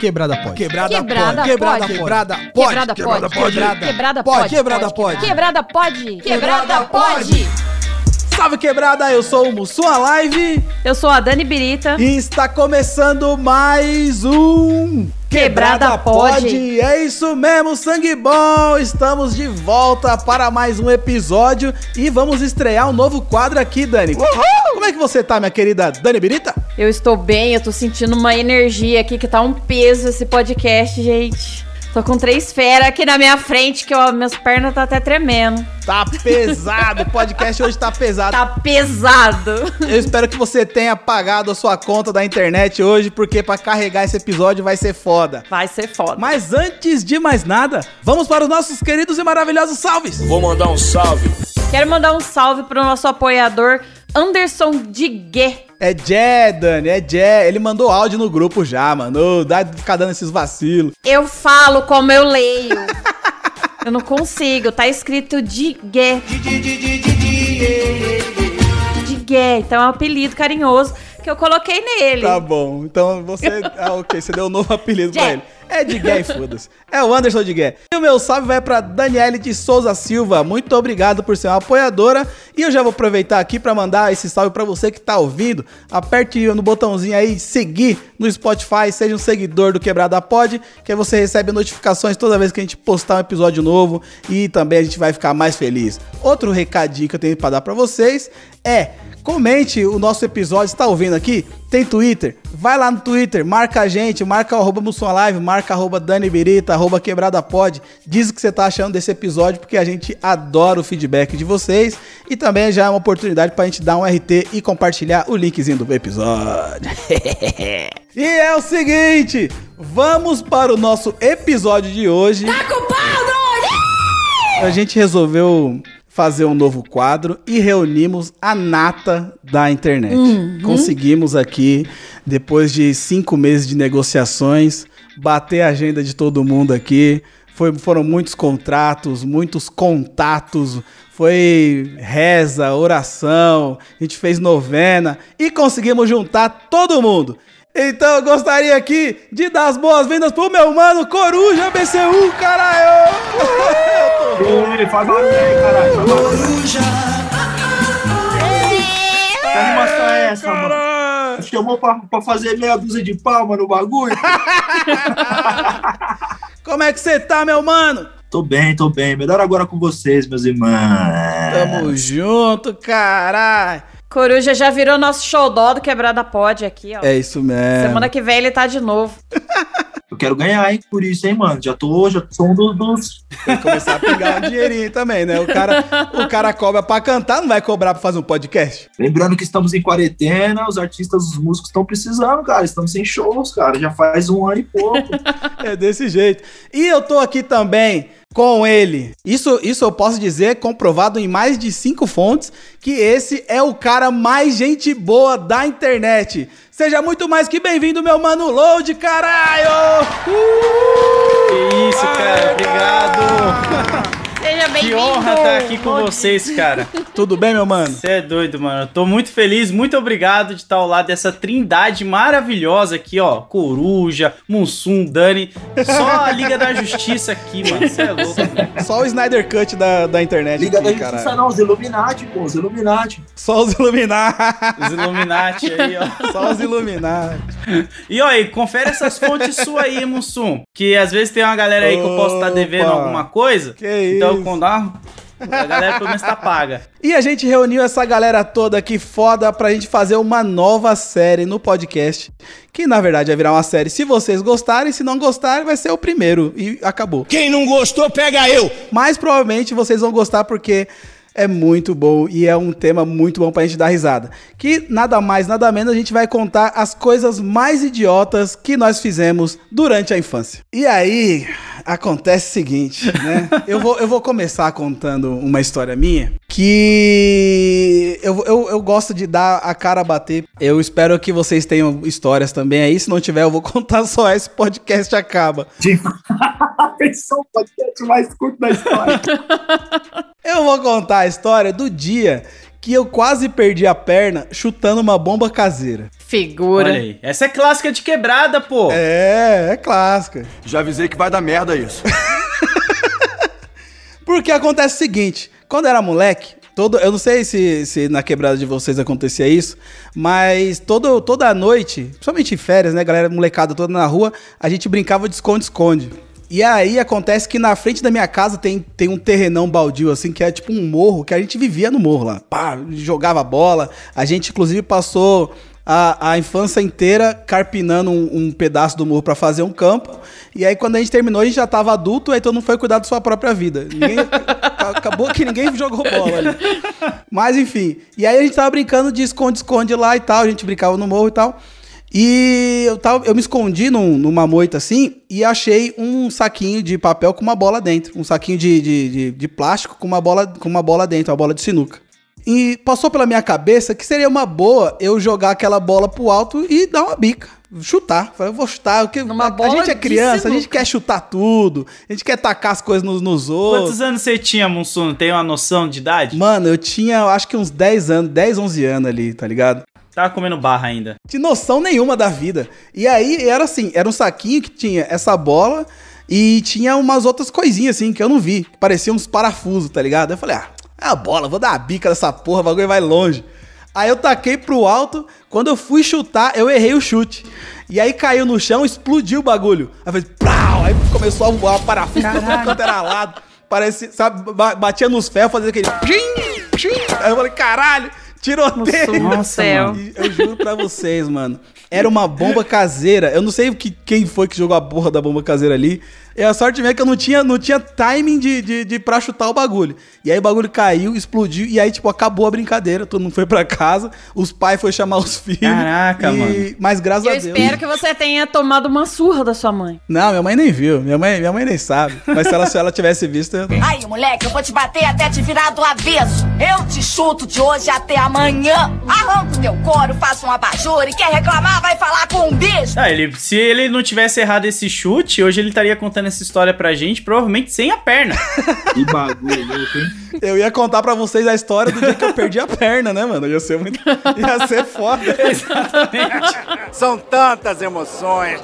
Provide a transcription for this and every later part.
Quebrada pode. Quebrada, Quebrada pode. Quebrada pode. Quebrada pode. Quebrada pode. Quebrada pode. Quebrada pode. Quebrada pode. Quebrada pode. Salve quebrada, eu sou o Mussum Live Eu sou a Dani Birita. e está começando mais um Quebrada Pode. É isso mesmo, sangue bom. Estamos de volta para mais um episódio e vamos estrear um novo quadro aqui, Dani. Como é que você tá, minha querida Dani Birita? Eu estou bem, eu tô sentindo uma energia aqui que tá um peso esse podcast, gente. Tô com três feras aqui na minha frente que ó, minhas pernas tá até tremendo. Tá pesado, o podcast hoje tá pesado. Tá pesado. Eu espero que você tenha pagado a sua conta da internet hoje, porque para carregar esse episódio vai ser foda. Vai ser foda. Mas antes de mais nada, vamos para os nossos queridos e maravilhosos salves. Vou mandar um salve. Quero mandar um salve pro nosso apoiador Anderson Diguet. É Jé, Dani, é Jé. Ele mandou áudio no grupo já, mano. Dá de ficar dando esses vacilos. Eu falo como eu leio. eu não consigo, tá escrito Diguet. Diguet, então é um apelido carinhoso que eu coloquei nele. Tá bom. Então você. Ah, ok. Você deu um novo apelido pra Jé. ele. É de Gué e foda-se. É o Anderson de Gué. E o meu salve vai pra Daniele de Souza Silva. Muito obrigado por ser uma apoiadora. E eu já vou aproveitar aqui pra mandar esse salve pra você que tá ouvindo. Aperte no botãozinho aí, seguir no Spotify. Seja um seguidor do Quebrada Pod, que aí você recebe notificações toda vez que a gente postar um episódio novo. E também a gente vai ficar mais feliz. Outro recadinho que eu tenho pra dar pra vocês é. Comente o nosso episódio, está ouvindo aqui? Tem Twitter? Vai lá no Twitter, marca a gente, marca o arroba Mussum Live, marca arroba Dani Birita, arroba Quebrada Pod. Diz o que você tá achando desse episódio, porque a gente adora o feedback de vocês. E também já é uma oportunidade pra gente dar um RT e compartilhar o linkzinho do episódio. e é o seguinte, vamos para o nosso episódio de hoje. Tá A gente resolveu fazer um novo quadro e reunimos a nata da internet. Conseguimos aqui, depois de cinco meses de negociações, bater a agenda de todo mundo aqui. Foi- foram muitos contratos, muitos contatos, foi reza, oração, a gente fez novena e conseguimos juntar todo mundo. Então eu gostaria aqui de dar as boas-vindas pro meu mano Coruja BCU, caralho! Ei, faz barulho aí, caralho. Barulho. Que animação é essa, mano? Caralho! Chamou pra, pra fazer meia dúzia de palma no bagulho? Como é que você tá, meu mano? tô bem, tô bem. Melhor agora com vocês, meus irmãos. Tamo junto, caralho! Coruja já virou nosso xodó do Quebrada Pod aqui, ó. É isso mesmo. Semana que vem ele tá de novo. Eu quero ganhar, hein, por isso, hein, mano. Já tô, já sou um dos... dos... Tem que começar a pegar um dinheirinho também, né? O cara, o cara cobra pra cantar, não vai cobrar pra fazer um podcast? Lembrando que estamos em quarentena, os artistas, os músicos estão precisando, cara. Estamos sem shows, cara. Já faz um ano e pouco. É desse jeito. E eu tô aqui também com ele. Isso, isso eu posso dizer, comprovado em mais de cinco fontes, que esse é o cara mais gente boa da internet. Seja muito mais que bem-vindo, meu mano Load, caralho! Que isso, cara. Obrigado. Seja Que bem-vindo. honra estar aqui com vocês, cara. Tudo bem, meu mano? Você é doido, mano. Eu tô muito feliz, muito obrigado de estar ao lado dessa trindade maravilhosa aqui, ó. Coruja, Mussum, Dani. Só a Liga da Justiça aqui, mano. Você é louco. Só o Snyder Cut da, da internet Liga da aqui, Justiça caralho. não, os Illuminati, pô, os Illuminati. Só os Illuminati. Os Illuminati aí, ó. Só os Illuminati. E ó, e confere essas fontes suas aí, Mussum. Que às vezes tem uma galera aí que eu posso estar devendo Opa. alguma coisa. Que então, isso. Quando dá, a galera pelo menos tá paga. E a gente reuniu essa galera toda aqui foda pra gente fazer uma nova série no podcast. Que na verdade vai virar uma série. Se vocês gostarem, se não gostarem, vai ser o primeiro. E acabou. Quem não gostou, pega eu. Mas provavelmente vocês vão gostar porque é muito bom e é um tema muito bom pra gente dar risada. Que nada mais, nada menos a gente vai contar as coisas mais idiotas que nós fizemos durante a infância. E aí, acontece o seguinte, né? eu, vou, eu vou começar contando uma história minha que eu, eu, eu gosto de dar a cara a bater. Eu espero que vocês tenham histórias também aí. Se não tiver, eu vou contar só esse podcast acaba. Esse é o podcast mais curto da história. Eu vou contar a história do dia que eu quase perdi a perna chutando uma bomba caseira. Figura. Olha aí. Essa é clássica de quebrada, pô. É, é clássica. Já avisei que vai dar merda isso. Porque acontece o seguinte, quando era moleque, todo, eu não sei se, se na quebrada de vocês acontecia isso, mas todo, toda noite, principalmente em férias, né, galera molecada toda na rua, a gente brincava de esconde-esconde. E aí acontece que na frente da minha casa tem, tem um terrenão baldio, assim, que é tipo um morro, que a gente vivia no morro lá. Pá, jogava bola. A gente, inclusive, passou a, a infância inteira carpinando um, um pedaço do morro pra fazer um campo. E aí, quando a gente terminou, a gente já tava adulto, todo mundo foi cuidar da sua própria vida. Ninguém- acabou que ninguém jogou bola ali. Mas enfim. E aí a gente tava brincando de esconde-esconde lá e tal. A gente brincava no morro e tal. E eu, tava, eu me escondi num- numa moita assim e achei um saquinho de papel com uma bola dentro. Um saquinho de, de, de, de plástico com uma, bola, com uma bola dentro, uma bola de sinuca. E passou pela minha cabeça que seria uma boa eu jogar aquela bola pro alto e dar uma bica. Chutar. Falei, eu vou chutar. Porque a, gente é criança, a gente quer chutar tudo. A gente quer tacar as coisas nos, nos outros. Quantos anos você tinha, Monsuno? Tem uma noção de idade? Mano, eu tinha, eu acho que uns 10 anos, 10, 11 anos ali, tá ligado? Tava comendo barra ainda. de noção nenhuma da vida. E aí era assim, era um saquinho que tinha essa bola e tinha umas outras coisinhas assim que eu não vi, que pareciam uns parafusos, tá ligado? Eu falei, ah, é a bola, vou dar a bica dessa porra, o bagulho vai longe. Aí eu taquei pro alto, quando eu fui chutar, eu errei o chute. E aí caiu no chão, explodiu o bagulho. Aí fez, plau, aí começou a voar parafuso tudo era lado. Parecia, sabe, ba- batia nos ferros, fazia aquele pim, pim. Aí eu falei, caralho, tiroteio. Nossa, Nossa, céu. E Eu juro pra vocês, mano. Era uma bomba caseira. Eu não sei que, quem foi que jogou a porra da bomba caseira ali. E a sorte minha é que eu não tinha, não tinha timing de, de, de pra chutar o bagulho. E aí o bagulho caiu, explodiu. E aí, tipo, acabou a brincadeira. Todo mundo foi pra casa. Os pais foram chamar os filhos. Caraca, e... mano. Mas graças Eu a Deus. espero que você tenha tomado uma surra da sua mãe. Não, minha mãe nem viu. Minha mãe, minha mãe nem sabe. Mas se ela, se ela tivesse visto, eu... Aí, moleque, eu vou te bater até te virar do avesso. Eu te chuto de hoje até amanhã. Arranco teu couro, faço um abajur e quer reclamar, vai falar com um bicho. Ah, ele, se ele não tivesse errado esse chute, hoje ele estaria contando essa história pra gente, provavelmente sem a perna. Que bagulho louco, hein? eu ia contar pra vocês a história do dia que eu perdi a perna, né, mano? Ia ser muito. Ia ser foda. São tantas emoções.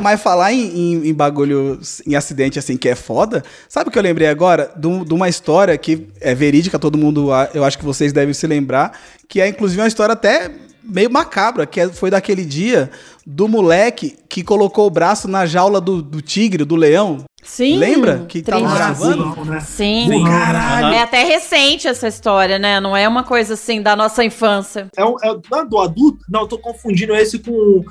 Mas falar em, em- em bagulho, em acidente assim, que é foda, sabe o que eu lembrei agora? De, um- de uma história que é verídica, todo mundo, eu acho que vocês devem se lembrar, que é inclusive uma história até meio macabra, que é- foi daquele dia do moleque que colocou o braço na jaula do, do tigre, do leão. Sim. Lembra? Que tava gravando? Sim. Burrão. Caralho. É até recente essa história, né? Não é uma coisa assim da nossa infância. É, um- é é do adulto? Não, eu tô confundindo esse com,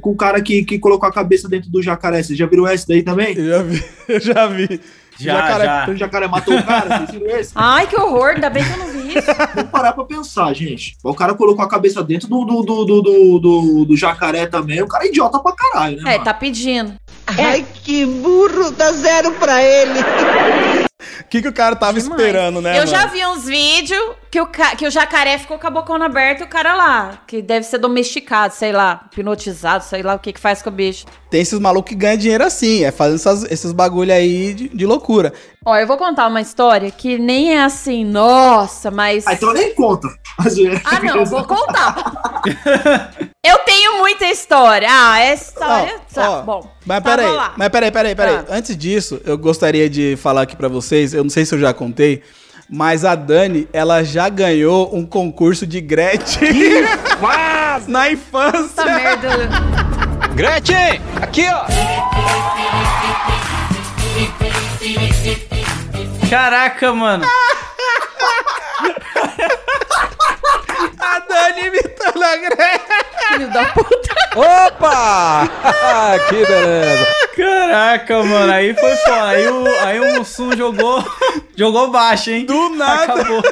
com o cara que, que colocou a cabeça dentro do jacaré. Você já viram esse daí também? Eu já vi, eu já vi. Já, Jacaré- já. O jacaré matou o cara, vocês viram esse? Ai, que horror, ainda bem que eu não vi isso. Vamos parar pra pensar, gente. O cara colocou a cabeça dentro do, do, do, do, do, do- do jacaré também. O cara é idiota pra caralho, né? É, mano? tá pedindo. Ai, que burro, dá zero pra ele. O que, que o cara tava Demais. esperando, né? Eu já mano? vi uns vídeos que o, que o jacaré ficou com a bocona aberta e o cara lá, que deve ser domesticado, sei lá, hipnotizado, sei lá o que que faz com o bicho. Tem esses malucos que ganham dinheiro assim, é fazendo essas- esses bagulho aí de, de loucura. Ó, eu vou contar uma história que nem é assim, nossa, mas. Ah, então nem conta. Mas, é- Ah, não, vou contar. eu tenho muita história. Ah, essa história. Ó, tá, ó, bom. Mas Tá, peraí, mas peraí, peraí, peraí. Tá. Antes disso, eu gostaria de falar aqui pra vocês, eu não sei se eu já contei, mas a Dani, ela já ganhou um concurso de Gretchen na infância. Essa merda. Gretchen, aqui ó. Caraca, mano. A Dani imitando a Gretchen. Filho da puta. Opa! que beleza! Caraca, mano. Aí foi foda. Aí o, aí o Mussum jogou, jogou baixo, hein? Do nada. Acabou.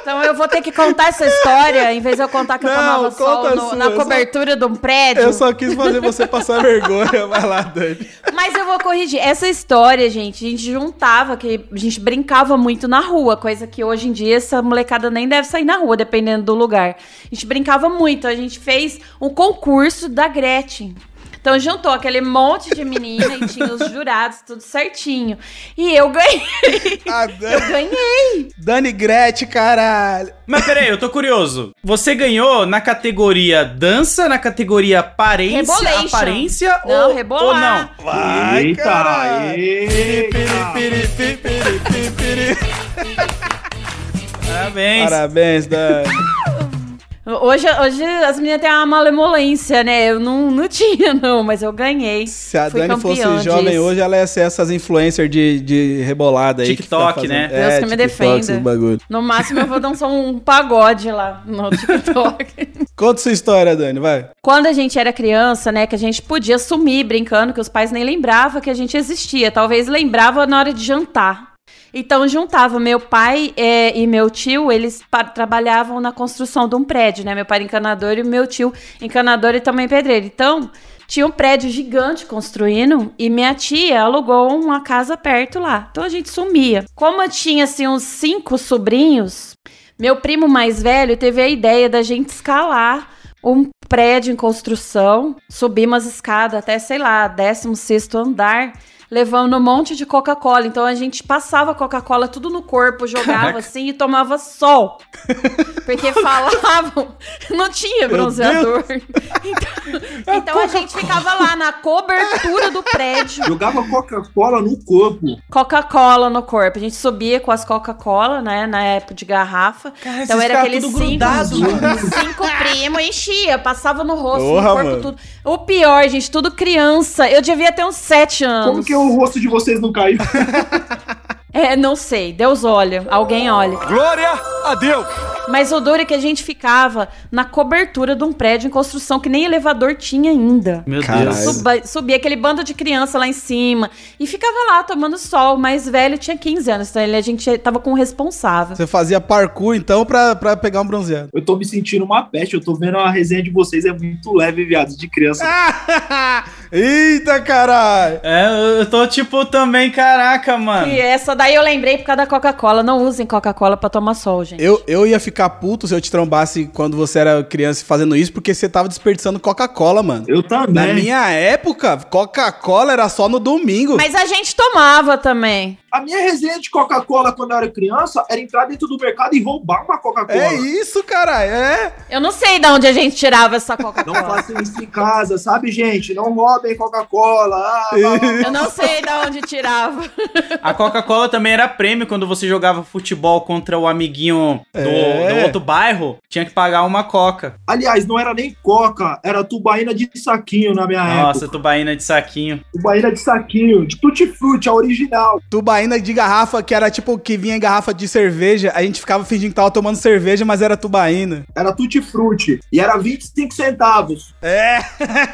Então eu vou ter que contar essa história, em vez de eu contar que eu Não, tomava sol conta a no- sua, na eu só- cobertura de um prédio. Eu só quis fazer você passar vergonha. Vai lá, Dani. Mas eu vou corrigir. Essa história, gente, a gente juntava, que a gente brincava muito na rua, coisa que hoje em dia essa molecada nem deve sair na rua, dependendo do lugar. A gente brincava muito. A gente fez um concurso da Gretchen. Então juntou aquele monte de menina e tinha os jurados, tudo certinho. E eu ganhei. Eu ganhei. Dani Gretchen, caralho. Mas peraí, eu tô curioso. Você ganhou na categoria dança, na categoria aparência, Rebolation. aparência Não, ou, rebolar. ou não? Vai, Eita, caralho. eita. Piri, piri, piri, piri, piri. Parabéns. Parabéns, Dani. Hoje, hoje as meninas têm uma malemolência, né? Eu não, não tinha, não, mas eu ganhei. Se a Fui Dani fosse jovem disso. hoje, ela ia ser essas influencers de, de rebolada aí. que TikTok, fazendo- né? Deus que me defenda. No máximo eu vou dançar um pagode lá no TikTok. Conta sua história, Dani, vai. Quando a gente era criança, né, que a gente podia sumir brincando, que os pais nem lembravam que a gente existia. Talvez lembrava na hora de jantar. Então juntava meu pai eh, e meu tio, eles trabalhavam na construção de um prédio, né? Meu pai encanador e meu tio encanador e também pedreiro. Então tinha um prédio gigante construindo e minha tia alugou uma casa perto lá. Então a gente sumia. Como eu tinha assim uns cinco sobrinhos, meu primo mais velho teve a ideia da gente escalar um prédio em construção, subir umas escadas até, sei lá, 16 andar, levando um monte de Coca-Cola. Então a gente passava Coca-Cola tudo no corpo, jogava Caraca. assim e tomava sol. Porque falavam, não tinha bronzeador. Então, então a gente ficava lá na cobertura do prédio. Jogava Coca-Cola no corpo. Coca-Cola no corpo. A gente subia com as Coca-Cola, né? Na época de garrafa. Cara, então era aqueles cinco, grudado, cinco primos, enchia, passava no rosto, Porra, no corpo, mano. tudo. O pior, gente, tudo criança. Eu devia ter uns sete anos. Como que o rosto de vocês não caiu? É, não sei. Deus olha. Alguém olha. Glória a Deus! Mas o duro é que a gente ficava na cobertura de um prédio em construção que nem elevador tinha ainda. Meu Caralho. Deus. Suba, subia aquele bando de criança lá em cima e ficava lá tomando sol. O mais velho tinha 15 anos, então ele, a gente tava com o responsável. Você fazia parkour, então, pra, pra pegar um bronzeado. Eu tô me sentindo uma peste. Eu tô vendo a resenha de vocês. É muito leve, viados, de criança. Eita, caralho! É, eu tô tipo também, caraca, mano. E essa daí eu lembrei por causa da Coca-Cola. Não usem Coca-Cola pra tomar sol, gente. Eu, eu ia ficar puto se eu te trombasse quando você era criança fazendo isso, porque você tava desperdiçando Coca-Cola, mano. Eu também. Na minha época, Coca-Cola era só no domingo. Mas a gente tomava também. A minha resenha de Coca-Cola quando eu era criança era entrar dentro do mercado e roubar uma Coca-Cola. É isso, caralho. É. Eu não sei de onde a gente tirava essa Não Coca-Cola. façam isso em casa, sabe, gente? Não roubem Coca-Cola. Ah. Eu não sei de onde tirava. A Coca-Cola também era prêmio quando você jogava futebol contra o amiguinho do, É. do outro bairro. Tinha que pagar uma Coca. Aliás, não era nem Coca, era tubaína de saquinho na minha Nossa, época. tubaína de saquinho. Tubaína de saquinho, de tutti-frutti, a original. Tubaína de garrafa, que era tipo que vinha em garrafa de cerveja. A gente ficava fingindo que tava tomando cerveja, mas era tubaína. Era tutti-frutti. E era 25 centavos. É.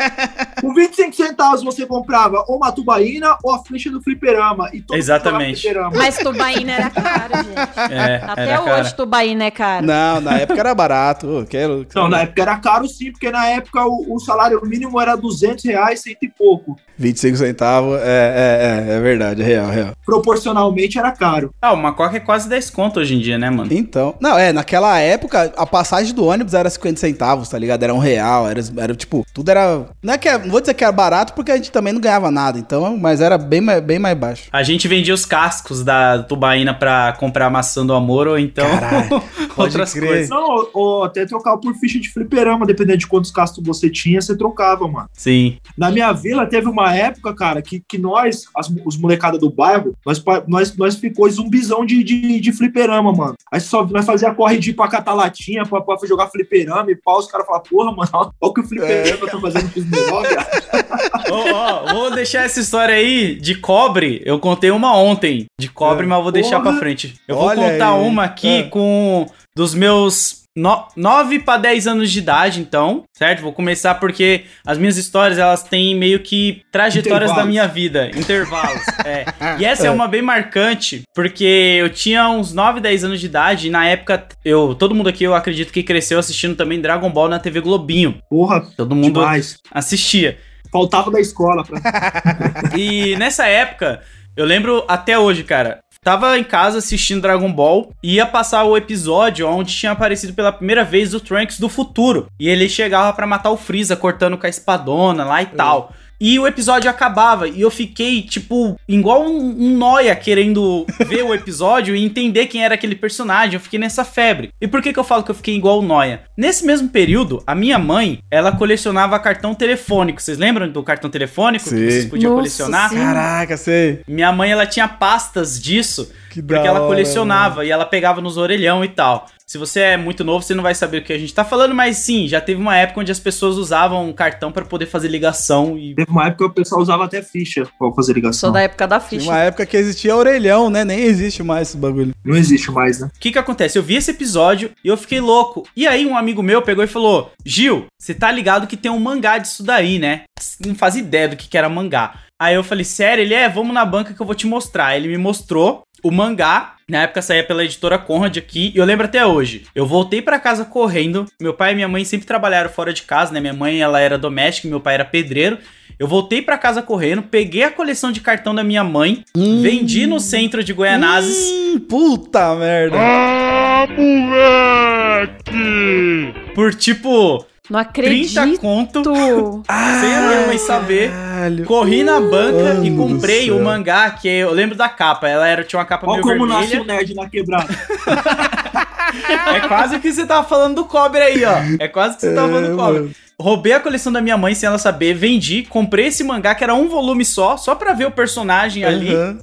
Com 25 centavos você comprava ou uma tubaína ou a ficha do fliperama. E todo Exatamente. fliperama. Mas tubaína era caro, gente. É, Até era hoje cara. tubaína é caro. Não, na época era barato. Quero... Não, na época era caro sim, porque na época o, o salário mínimo era 200 reais, cento e pouco. 25 centavos, é, é, é, é verdade, é real, real. Proporcionalmente era caro. Ah, uma Coca é quase 10 conto hoje em dia, né, mano? Então, não, é, naquela época, a passagem do ônibus era 50 centavos, tá ligado? Era um real, era, era tipo, tudo era. Não é que é- não vou dizer que era barato, porque a gente também não ganhava nada, então, mas era bem, mais- bem mais baixo. A gente vendia os cascos da tubaína pra comprar maçã do amor ou então Caralho, outras crer. coisas. Não, ou, ou até trocava por ficha de fliperama, dependendo de quantos castos você tinha, você trocava, mano. Sim. Na minha vila teve uma época, cara, que, que nós, as- os molecada do bairro, nós, nós, nós ficou zumbizão de, de, de fliperama, mano. Aí só nós fazia corre de ir pra catar latinha, pra, pra jogar fliperama e pau, os caras falavam, porra, mano, olha o que o fliperama tá fazendo com os menores. Ó, vou deixar essa história aí de cobre. Eu contei uma ontem de cobre, É. mas eu vou deixar Porra. pra frente. Eu Olha vou contar aí. uma aqui É. com dos meus 9 pra 10 anos de idade, então, certo? Vou começar porque as minhas histórias, elas têm meio que trajetórias da minha vida, intervalos. é. E essa é uma bem marcante, porque eu tinha uns 9, 10 anos de idade e na época eu, todo mundo aqui eu acredito que cresceu assistindo também Dragon Ball na TV Globinho. Porra, Todo mundo demais. assistia. Faltava da escola pra... E nessa época, eu lembro até hoje, cara. Tava em casa assistindo Dragon Ball e ia passar o episódio onde tinha aparecido pela primeira vez o Trunks do futuro. E ele chegava pra matar o Freeza, cortando com a espadona lá e tal. E o episódio acabava e eu fiquei, tipo, igual um, um noia querendo ver o episódio e entender quem era aquele personagem. Eu fiquei nessa febre. E por que, que eu falo que eu fiquei igual um noia? Nesse mesmo período, a minha mãe, ela colecionava cartão telefônico. Vocês lembram do cartão telefônico Sim. que vocês podiam Nossa, colecionar? sim. Caraca, sei. Minha mãe, ela tinha pastas disso. Que da Porque ela hora, colecionava e ela pegava nos orelhão e tal. Se você é muito novo, você não vai saber o que a gente tá falando, mas sim, já teve uma época onde as pessoas usavam um cartão pra poder fazer ligação e. Teve uma época que o pessoal usava até ficha pra fazer ligação. da época da Tinha ficha. uma época que existia orelhão, né? Nem existe mais esse bagulho. Não existe mais, né? O que que acontece? Eu vi esse episódio e eu fiquei louco. E aí um amigo meu pegou e falou: Gil, você tá ligado que tem um mangá disso daí, né? Não faz ideia do que que era mangá. Aí eu falei, sério? Ele é, vamos na banca que eu vou te mostrar. Ele me mostrou o mangá. Na época saía pela editora Conrad aqui, e eu lembro até hoje. Eu voltei pra casa correndo. Meu pai e minha mãe sempre trabalharam fora de casa, né? Minha mãe, ela era doméstica, e meu pai era pedreiro. Eu voltei pra casa correndo, peguei a coleção de cartão da minha mãe, vendi no centro de Goianazes. Hum, puta merda. por tipo Não 30 acredito. conto, sem a minha mãe saber. Caralho. Corri na banca e Mano comprei o mangá, que eu lembro da capa. Ela era, tinha uma capa Olha meio como nasce vermelha. o nerd na quebrada. É quase o que você tava falando do cobre aí, ó. É quase o que você tava falando do cobre. mano. Roubei a coleção da minha mãe sem ela saber, vendi, comprei esse mangá que era um volume só, só pra ver o personagem ali. Aham.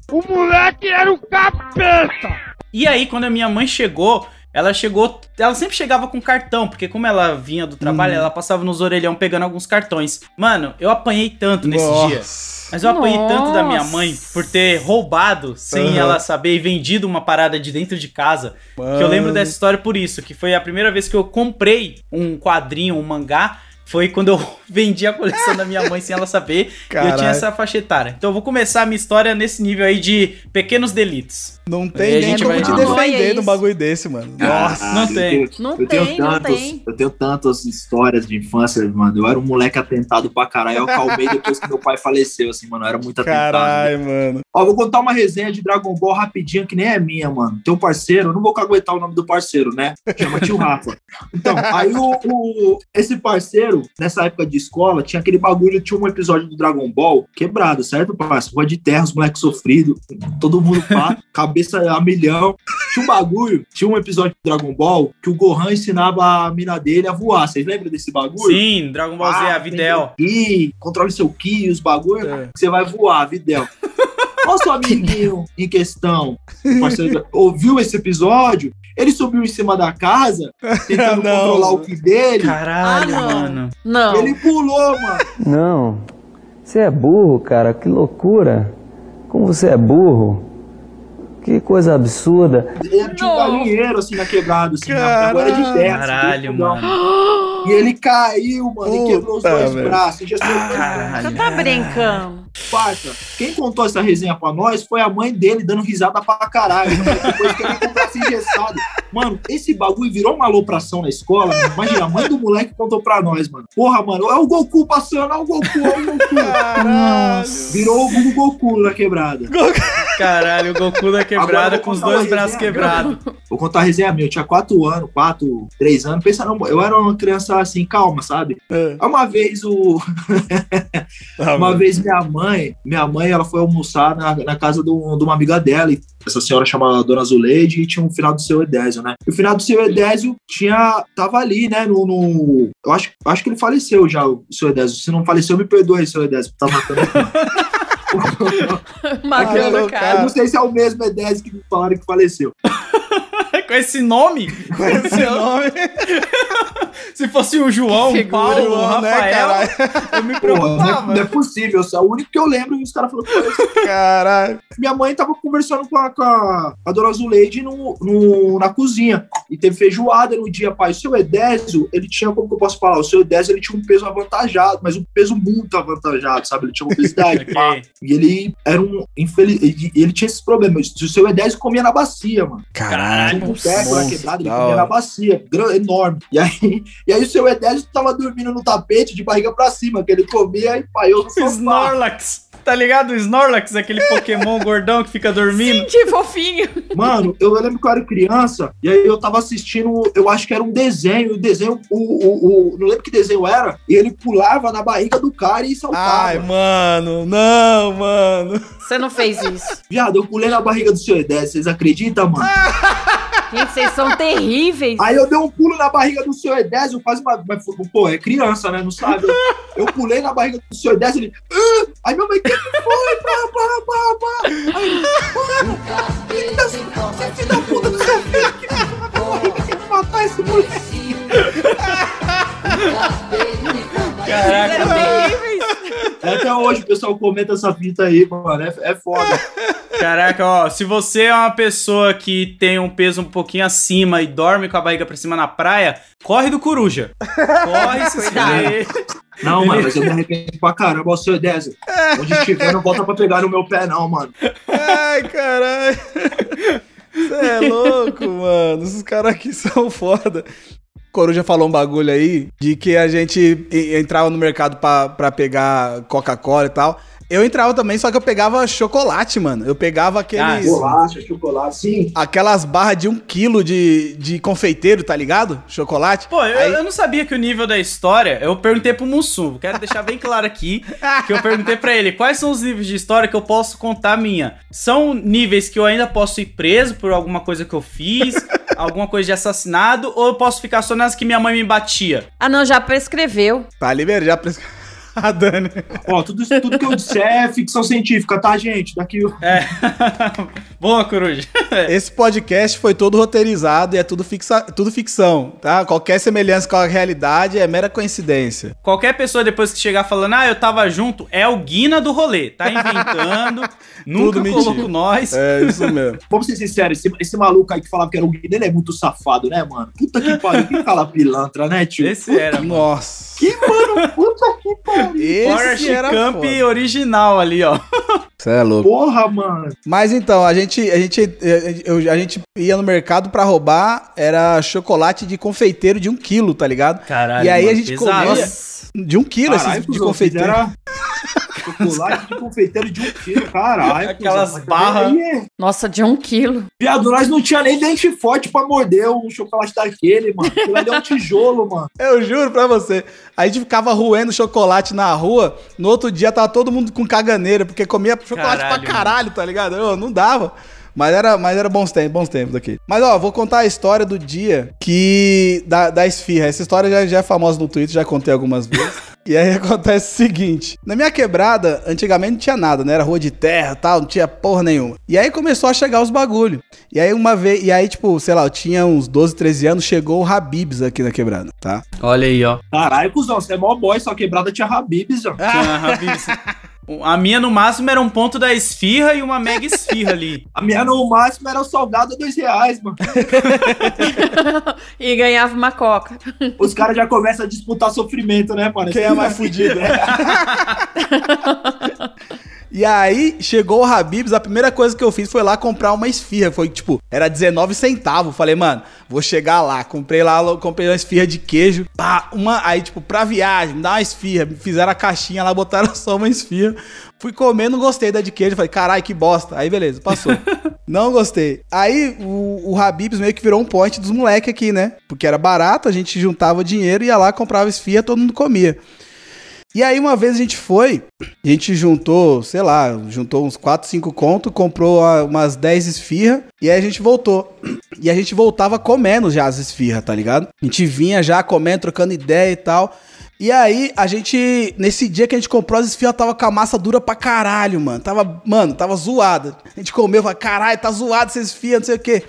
E aí, quando a minha mãe chegou, ela chegou. Ela sempre chegava com cartão, porque como ela vinha do trabalho, ela passava nos orelhão pegando alguns cartões. Mano, eu apanhei tanto nesse dia. Nossa. Mas eu apanhei tanto da minha Nossa. mãe por ter roubado sem Aham. ela saber e vendido uma parada de dentro de casa. Que eu lembro Mano. dessa história por isso, que foi a primeira vez que eu comprei um quadrinho, um mangá. Foi quando eu vendi a coleção da minha mãe sem ela saber. E eu tinha essa faixa etária. Então eu vou começar a minha história nesse nível aí de pequenos delitos. Não tem a nem gente como vai- te Não, defender num bagulho desse, mano. Nossa. não eu tem. tenho- Não eu tenho tem, não tantos, tem. Eu tenho tantas histórias de infância, mano. Eu era um moleque atentado pra caralho. Eu acalmei depois que meu pai faleceu, assim, mano. Eu era muito atentado. Caralho, mano. Ó, vou contar uma resenha de Dragon Ball rapidinho, que nem é minha, mano. Tem um parceiro, eu não vou caguetar o nome do parceiro, né? Chama tio Rafa. Então, aí o, o- esse parceiro, nessa época de escola, tinha aquele bagulho, tinha um episódio do Dragon Ball quebrado, certo, parceiro? Rua de terra, os moleques sofridos, todo mundo pá, cabeça a milhão. Tinha um bagulho, tinha um episódio do Dragon Ball que o Gohan ensinava a mina dele a voar. Vocês lembram desse bagulho? Sim, Dragon Ball Z, Ah, a Videl. tem Ki, controle seu Ki, os bagulho, É. que você vai voar, Videl. Nosso amiguinho em questão, parceiro, ouviu esse episódio, ele subiu em cima da casa, tentando Não. controlar o Ki dele, Caralho, Ah, não. mano. Não. ele pulou, mano. Não, você é burro, cara, que loucura. Como você é burro. Que coisa absurda. Ele tinha um galinheiro, assim, na quebrada, assim, na rua era de terra. assim, Caralho, fogão. mano. E ele caiu, mano, e quebrou os Puta, dois velho. braços, engessou os dois braços. Caralho. Você tá brincando? Parça, quem contou essa resenha pra nós foi a mãe dele dando risada pra caralho. Depois que ele com o braço engessado. Mano, esse bagulho virou uma alopração na escola. Mano. Imagina, a mãe do moleque contou pra nós, mano. Porra, mano, é o Goku passando, é o Goku, é o Goku. Caralho. Virou o Goku na quebrada. Caralho, o Goku da Agora quebrada com os dois braços quebrados. Vou contar a resenha minha. Eu tinha quatro anos, quatro, três anos. Pensa, não, eu era uma criança assim, calma, sabe? É. Uma vez o. Tá, Uma vez minha mãe, minha mãe, ela foi almoçar na, na casa de uma amiga dela. E essa senhora chama Dona Zuleide e tinha um final do seu Edésio, né? E o final do seu Edésio tinha. tava ali, né? No. no- eu acho, acho que ele faleceu já, o seu Edésio. Se não faleceu, me perdoe, seu Edésio. Tá matando. Matando Ah, o Eu cara. não sei se é o mesmo Edésio que me falaram que faleceu. Com esse nome? Com esse nome. Se fosse o João, o Paulo, o né, Rafael, caralho? eu me Porra, não, é, preocupava. não é possível. É o único que eu lembro e os caras falaram. Caralho. minha mãe tava conversando com a, com a, a dona Zuleide no, no- na cozinha. E teve feijoada no dia, pai. O seu Edésio, ele tinha, como que eu posso falar? O seu Edésio, ele tinha um peso avantajado, mas um peso muito avantajado, sabe? Ele tinha uma obesidade. pá. E ele era um infeliz. Ele, ele tinha esses problemas. O seu Edésio comia na bacia, mano. Caralho. Tinha um quebrado, ele comia na bacia, gran- enorme. E aí, e aí o seu Edésio tava dormindo no tapete de barriga pra cima, que ele comia e paiou no sofá. Snorlax. Tá ligado? O Snorlax, aquele Pokémon gordão que fica dormindo. Que fofinho. Mano, eu lembro que eu era criança, e aí eu tava assistindo, eu acho que era um desenho, o desenho, o, o, o- não lembro que desenho era, e ele pulava na barriga do cara e saltava. Ai, mano, não, mano. Você não fez isso. Viado, eu pulei na barriga do seu Edé, vocês acreditam, mano? Gente, vocês são terríveis. Aí eu dei um pulo na barriga do seu Edésio, quase uma. mas, Pô, é criança, né? Não sabe? Eu pulei na barriga do seu Edésio, ele. "Ah!" Aí minha mãe, que que foi? Pá, pá, pá, pá. Aí ele. Mano, filho da, puta do seu filho tem que matar esse moleque. Terríveis. Até hoje o pessoal comenta essa fita aí, mano. É, é foda. Caraca, ó, se você é uma pessoa que tem um peso um pouquinho acima e dorme com a barriga pra cima na praia, corre do coruja. Corre se. Não, mano, mas eu me arrependo pra caramba, o seu Edésio. Onde estiver, não volta pra pegar no meu pé, não, mano. Ai, caralho. Você é louco, mano. Esses caras aqui são foda. Coruja falou um bagulho aí de que a gente entrava no mercado pra pegar Coca-Cola e tal. Eu entrava também, só que eu pegava chocolate, mano. Eu pegava aqueles. Bolacha, chocolate, sim. Aquelas barras de um quilo de, de confeiteiro, tá ligado? Chocolate. Pô, eu, Aí- eu não sabia que o nível da história. Eu perguntei pro Mussum. Quero deixar bem claro aqui que eu perguntei pra ele quais são os níveis de história que eu posso contar minha. São níveis que eu ainda posso ir preso por alguma coisa que eu fiz, alguma coisa de assassinado, ou eu posso ficar só nas que minha mãe me batia. Ah, não, já prescreveu. Tá liberado, já pres... A Dani. Ó, tudo, tudo que eu disser é ficção científica, tá, gente? Daqui. É. Boa, coruja. Esse podcast foi todo roteirizado e é tudo, fixa... tudo ficção, tá? Qualquer semelhança com a realidade é mera coincidência. Qualquer pessoa depois que chegar falando, ah, eu tava junto, é o Guina do rolê. Tá inventando, nunca colocou nós. É isso mesmo. Vamos ser sinceros, esse, esse maluco aí que falava que era o Guido, ele é muito safado, né, mano? Puta que pariu, que cala pilantra, né, tio? Esse era, mano. Nossa. Que, mano, puta que pariu. Esse era Camp foda. original ali, ó. Você é louco. Porra, mano. Mas então, a gente, a gente, eu- a gente ia no mercado pra roubar, era chocolate de confeiteiro de um quilo, tá ligado? Caralho, E aí mano, a gente pesado. comia Nossa. de um quilo Caralho, esses de cuzão, confeiteiro. Chocolate de confeiteiro de um quilo, caralho. Aquelas barras. Nossa, de um quilo. Viado, nós não tinha nem dente forte pra morder um chocolate daquele, mano. Aquilo ali é um tijolo, mano. Eu juro pra você. A gente ficava roendo chocolate na rua, no outro dia tava todo mundo com caganeira, porque comia chocolate Caralho, pra caralho, tá ligado? Eu, não dava. Mas era, mas era bons tempos, bons tempos daqui. Mas ó, vou contar a história do dia que. Da, da esfirra. Essa história já, já é famosa no Twitter, já contei algumas vezes. e aí acontece o seguinte: na minha quebrada, antigamente não tinha nada, né? Era rua de terra tal, não tinha porra nenhuma. E aí começou a chegar os bagulho. E aí uma vez. E aí, tipo, sei lá, eu tinha uns 12, 13 anos, chegou o Habibs aqui na quebrada, tá? Olha aí, ó. Caralho, cuzão, você é mó boy, só quebrada tinha Habibs, ó. Tinha Habib's. A minha, no máximo, era um ponto da esfirra e uma mega esfirra ali. A minha no máximo era o salgado a dois reais, mano. E ganhava uma coca. Os caras já começam a disputar sofrimento, né, mano? Quem é mais fudido? E aí, chegou o Habibs, a primeira coisa que eu fiz foi lá comprar uma esfirra. Foi tipo, era 19 centavos. Falei, mano, vou chegar lá. Comprei lá, comprei uma esfirra de queijo. Pá, uma, aí, tipo, pra viagem, me dá uma esfirra. Fizeram a caixinha lá, botaram só uma esfirra. Fui comer, não gostei da de queijo. Falei, caralho, que bosta. Aí, beleza, passou. não gostei. Aí, o, o Habibs meio que virou um point dos moleques aqui, né? Porque era barato, a gente juntava dinheiro, ia lá, comprava esfirra, todo mundo comia. E aí uma vez a gente foi, a gente juntou, sei lá, juntou uns 4, 5 conto, comprou umas 10 esfirra e aí a gente voltou. E a gente voltava comendo já as esfirra, tá ligado? A gente vinha já comendo, trocando ideia e tal. E aí a gente, nesse dia que a gente comprou as esfirra, tava com a massa dura pra caralho, mano. Tava, mano, tava zoada. A gente comeu, falou, caralho, tá zoado essa esfirra, não sei o quê.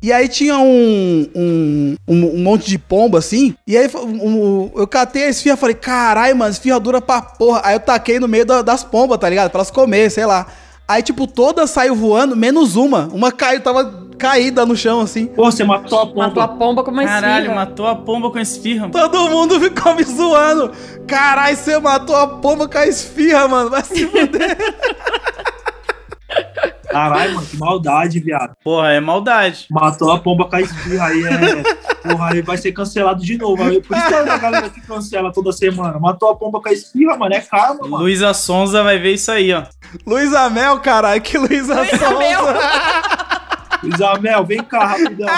E aí tinha um, um, um, um monte de pomba assim. E aí um- um- eu catei a esfirra e falei, caralho, mano, esfirra dura pra porra. Aí eu taquei no meio da- das pombas, tá ligado? Pra elas comer, sei lá. Aí, tipo, todas saiu voando, menos uma. Uma caiu, tava caída no chão, assim. Pô, você matou a pomba. Matou a pomba com uma Caralho, esfirra. matou a pomba com esfirra. Todo mundo ficou me zoando. Caralho, você matou a pomba com a esfirra, mano. Vai se fuder. Caralho, mano, que maldade, viado. Porra, é maldade. Matou a pomba com a esfirra aí, é. Porra, aí vai ser cancelado de novo. Aí, Por isso que é a galera que cancela toda semana. Matou a pomba com a esfirra, mano, é karma, mano. Luísa Sonza vai ver isso aí, ó. Luiz Amel, caralho, que Luiz Amel. Souza. Luiz Amel, vem cá, rapidão.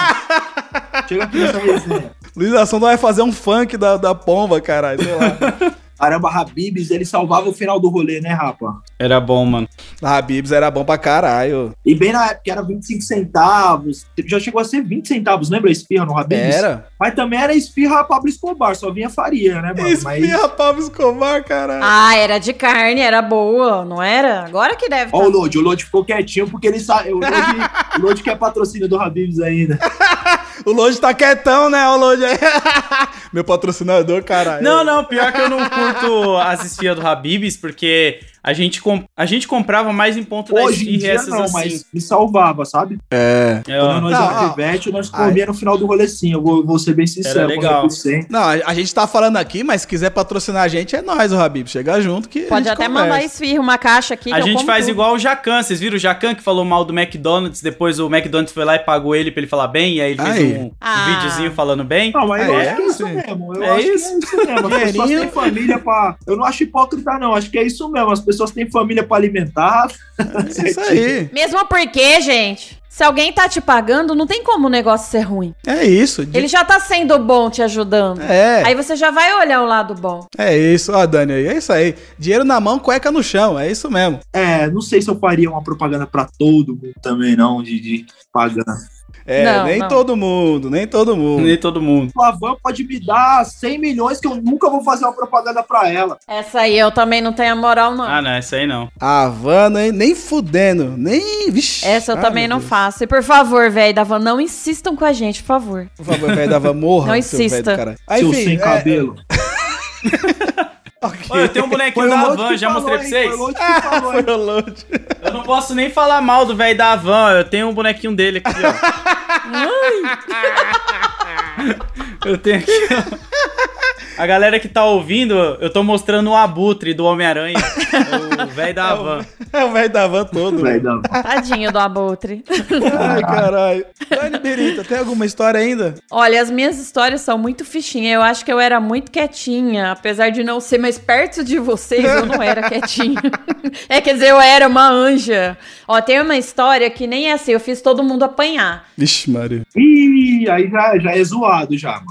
Chega aqui nessa resenha. Luiz Assunção vai fazer um funk da, da pomba, caralho, sei lá. Caramba, Habibs, ele salvava o final do rolê, né, rapa? Era bom, mano. Habibs era bom pra caralho. E bem na época era 25 centavos. Já chegou a ser 20 centavos, lembra a esfirra no Habibs? Era. Mas também era esfirra Pablo Escobar, só vinha farinha, né, mano? Esfirra Mas... Pablo Escobar, caralho. Ah, era de carne, era boa, não era? Agora que deve. Ó, o Lodi, o Lodi ficou quietinho porque ele sabe. O Lodi, o Lodi quer patrocínio do Habibs ainda. o Lodi tá quietão, né, o Lodi? Meu patrocinador, caralho. Não, não, pior que eu não curto as esfirras do Habibs, porque a gente, comp... a gente comprava mais em ponto da Hoje esfirra dia essas não, assim. mas me salvava, sabe? É. É, Quando nós Não, ó. pivete, nós comia no final do rolê sim. Eu vou, vou ser bem sincero. Era legal. Não, a, gente tá falando aqui, mas se quiser patrocinar a gente, é nós, o Habib. Chega junto que. a Pode gente até conversa. mandar esfirra, uma caixa aqui. A gente faz tudo. igual o Jacan. Vocês viram o Jacan que falou mal do McDonald's? Depois o McDonald's foi lá e pagou ele pra ele falar bem. E aí ele fez Aí. um, Ah. videozinho falando bem. Não, mas Ah, eu é? acho que é isso mesmo. Eu É acho isso? que é isso mesmo. As pessoas têm família pra. Eu não acho hipócrita, não. Acho que é isso mesmo. As pessoas têm família pra alimentar. É isso aí. Mesmo porque, gente, se alguém tá te pagando, não tem como o negócio ser ruim. É isso. de- Ele já tá sendo bom te ajudando. É. Aí você já vai olhar o lado bom. É isso, ó, Dani. É isso aí. Dinheiro na mão, cueca no chão. É isso mesmo. É, não sei se eu faria uma propaganda pra todo mundo também, não, de, de pagar. É, Não, nem não. todo mundo, nem todo mundo. Nem todo mundo. A Van pode me dar 100 milhões que eu nunca vou fazer uma propaganda pra ela. Essa aí eu também não tenho a moral, não. Ah, não, essa aí não. A van nem, nem fudendo. Nem. Vixe. Essa eu Ai, também não Deus. faço. E por favor, velho da van, não insistam com a gente, por favor. Por favor, velho da van, morra. Não insista. caralho. Ah, Seu enfim, sem é- cabelo. ok. Olha, eu tenho um bonequinho da Lodi Van, que já falou, mostrei pra vocês. Foi o que falou? Foi o. Eu não posso nem falar mal do velho da Van, eu tenho um bonequinho dele aqui, ó. eu tenho aqui, ó. A galera que tá ouvindo, eu tô mostrando o abutre do Homem-Aranha. O velho da Van. É o velho da van todo. Vai dar- Tadinho do abutre. Ai, caralho. Dani Berita, tem alguma história ainda? Olha, as minhas histórias são muito fichinha. Eu acho que eu era muito quietinha. Apesar de não ser mais perto de vocês, eu não era quietinha. é, quer dizer, eu era uma anja. Ó, tem uma história que nem é assim. Eu fiz todo mundo apanhar. Vixe, Maria. Ih, aí já, já é zoado já, mano.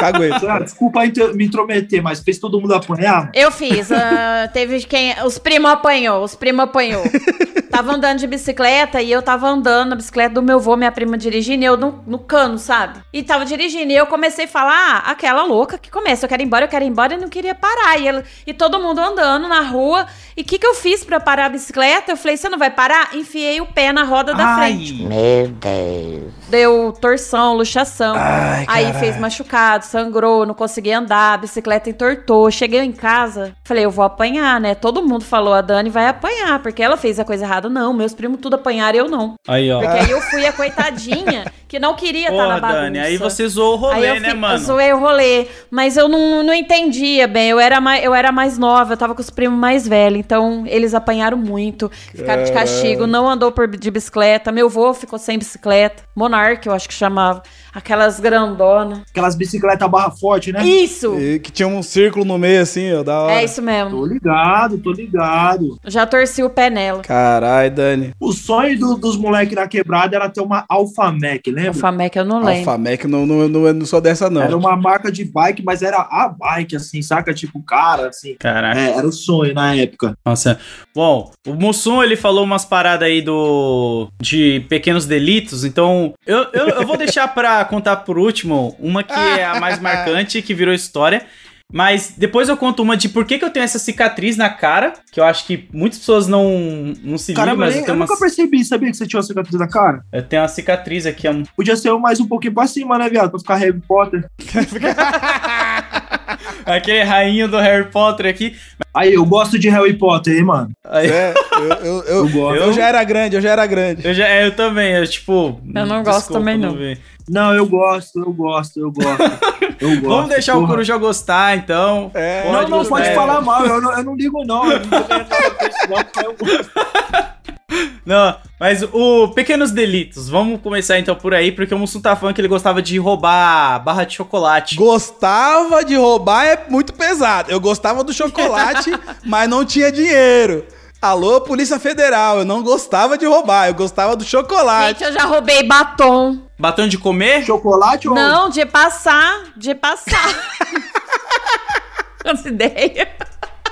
Cagueta. Ah, desculpa me intrometer, mas fez todo mundo apanhar? Eu fiz. ah, teve quem. Os primos apanhou. Os primos apanhou. tava andando de bicicleta e eu tava andando na bicicleta do meu avô, minha prima dirigindo, e eu no, no cano, sabe? E tava dirigindo. E eu comecei a falar, ah, aquela louca que começa, eu quero ir embora, eu quero ir embora, e não queria parar. E, ela- e todo mundo andando na rua. E o que, que eu fiz pra parar a bicicleta? Eu falei, você não vai parar? Enfiei o pé na roda da Ai. frente. Deu torção, luxação. Aí fez machucado, sangrou, não conseguia andar, a bicicleta entortou. Cheguei em casa, falei, eu vou apanhar, né? Todo mundo falou, a Dani vai apanhar, porque ela fez a coisa errada. Não, meus primos tudo apanharam, eu não. Aí, ó. Porque aí eu fui a coitadinha que não queria estar na Porra, bagunça. Dani, aí você zoou o Aí rolê, eu né, mano? Eu zoei o rolê, mas eu não, não entendia bem. Eu era, mais, eu era mais nova, eu tava com os primos mais velhos, então eles apanharam muito, ficaram de castigo, não andou por, de bicicleta. Meu avô ficou sem bicicleta. Monark, eu acho que chamava. Aquelas grandonas. Aquelas bicicletas barra forte, né? Isso! E que tinha um círculo no meio assim, ó, da hora. É isso mesmo. Tô ligado, tô ligado. Já torci o pé nela. Caralho, Dani. O sonho do- dos moleques na quebrada era ter uma Alfa Mac, lembra? Famec eu não lembro. Alfamec, não, não, não, eu não sou dessa, não. Era uma marca de bike, mas era a bike, assim, saca? Tipo, cara, assim. Caraca. É, era o sonho na época. Nossa. Bom, o Mussum, ele falou umas paradas aí do de pequenos delitos, então eu, eu, eu vou deixar pra contar por último uma que é a mais marcante, que virou história. Mas depois eu conto uma de por que, que eu tenho essa cicatriz na cara, que eu acho que muitas pessoas não, não se ligam, Caramba, mas eu, eu tenho, nunca uma, percebi, sabia que você tinha uma cicatriz na cara? eu tenho uma cicatriz aqui. Podia ser mais um pouquinho pra cima, né, viado? Pra ficar Harry Potter. Aquele rainho do Harry Potter aqui. Aí, eu gosto de Harry Potter, hein, mano? Aí, É, eu, eu, eu, Eu gosto. eu já era grande, eu já era grande. eu, já, é, eu também, eu tipo. Eu não gosto também, não. Não, eu gosto, eu gosto, eu gosto. Eu gosto. Vamos deixar o Porra. Coruja gostar, então. É. Não, não, gostar. pode falar mal, eu não, eu não ligo não. Eu não não, porque eu gosto. Não, mas o Pequenos Delitos, vamos começar então por aí, porque o Mussum tá falando que ele gostava de roubar barra de chocolate. Gostava de roubar é muito pesado. Eu gostava do chocolate, mas não tinha dinheiro. Alô, Polícia Federal, eu não gostava de roubar, eu gostava do chocolate. Gente, eu já roubei batom. Batom de comer? Chocolate ou. Não, de passar. De passar. As ideias.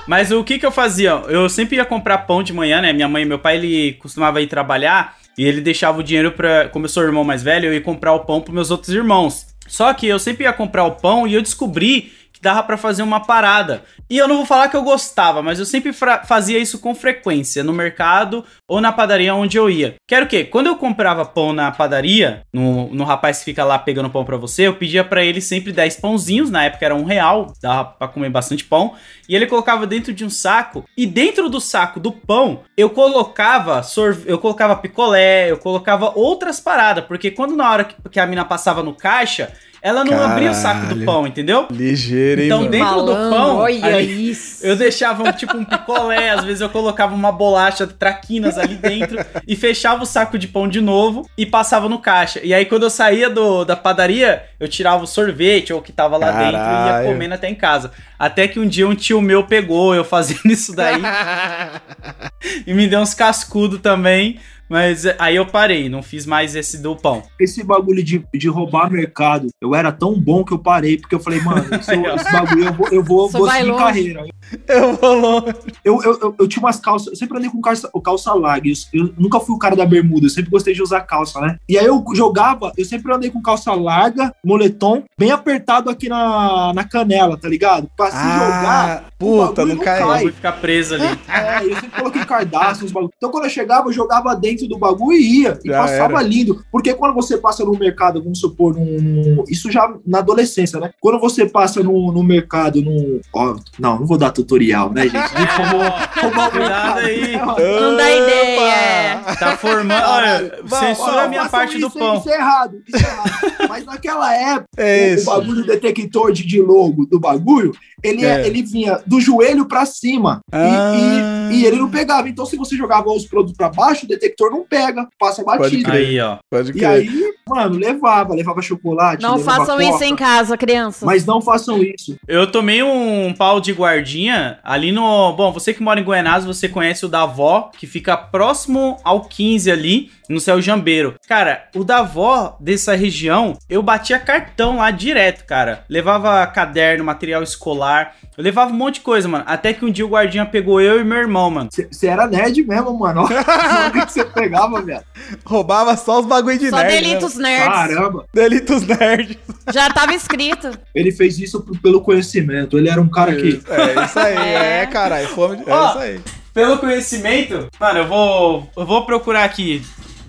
Mas o que que eu fazia? Eu sempre ia comprar pão de manhã, né? Minha mãe e meu pai, ele costumava ir trabalhar e ele deixava o dinheiro pra... Como eu sou o irmão mais velho, eu ia comprar o pão pros meus outros irmãos. Só que eu sempre ia comprar o pão e eu descobri que dava pra fazer uma parada. E eu não vou falar que eu gostava, mas eu sempre fazia isso com frequência, no mercado ou na padaria onde eu ia. Quero o quê? Quando eu comprava pão na padaria, no, no rapaz que fica lá pegando pão pra você, eu pedia pra ele sempre 10 pãozinhos, na época era um real, dava pra comer bastante pão, e ele colocava dentro de um saco, e dentro do saco do pão, eu colocava sorve eu colocava picolé, eu colocava outras paradas, porque quando na hora que, que a mina passava no caixa, ela não abria o saco do Caralho. pão, entendeu? Ligeiro, hein, Então, mano? dentro do Malandro, pão, olha ali, isso. eu deixava um, tipo um picolé, às vezes eu colocava uma bolacha traquinas ali dentro e fechava o saco de pão de novo e passava no caixa. E aí quando eu saía do, da padaria, eu tirava o sorvete ou o que tava lá dentro e Caralho. ia comendo até em casa. Até que um dia um tio meu pegou eu fazendo isso daí e me deu uns cascudos também. Mas eh, aí eu parei, não fiz mais esse do pão. Esse bagulho de, de roubar mercado, eu era tão bom que eu parei, porque eu falei, mano, esse, esse bagulho eu vou, eu vou, Só vou seguir longe. carreira. Eu vou longe. Eu, eu, eu, eu tinha umas calças, eu sempre andei com calça, calça larga, eu, eu nunca fui o cara da bermuda, eu sempre gostei de usar calça, né? E aí eu jogava, eu sempre andei com calça larga, moletom, bem apertado aqui na, na canela, tá ligado? Pra se jogar. Ah, o puta, não não caiu. cai. Vou ficar preso ali. É, eu sempre coloquei cardápio, uns bagulho. Então quando eu chegava, eu jogava dentro do bagulho e ia. E Já passava era. lindo. Porque quando você passa no mercado, vamos supor, num, isso já na adolescência, né? Quando você passa no, no mercado, num. Ó, não, não vou dar tutorial, né, gente? Nem como roubar o Cuidado mercado. aí. Não dá ideia. Tá formando. Olha, censura a minha parte do isso, pão. Isso é errado, isso é errado. Mas naquela época, É o, o bagulho detector de, de logo do bagulho, ele, é- É. ele vinha do joelho pra cima. Ah. E, e ele não pegava. Então, se você jogava os produtos pra baixo, o detector não pega, passa Pode batido. crer. Aí, ó. Pode E crer. aí, mano, levava, levava chocolate. Não levava façam coca, isso em casa, crianças. Mas não façam isso. Eu tomei um pau de guardinha ali no. Bom, você que mora em Goianás, você conhece o da avó, que fica próximo ao 15 ali, no céu Jambeiro. Cara, o da avó dessa região, eu batia cartão lá direto, cara. Levava caderno, material escolar. Eu levava um monte de coisa, mano. Até que um dia o guardinha pegou eu e meu irmão, mano. Você era nerd mesmo, mano. Olha o que você pegava, velho. Roubava só os bagulho de Só nerd. né? delitos nerds. Caramba. Delitos nerds. Já tava escrito. Ele fez isso pelo conhecimento. Ele era um cara que. É isso aí, é, É. caralho. Fome de... É Ó. isso aí. Pelo conhecimento, mano, eu vou. Eu vou procurar aqui.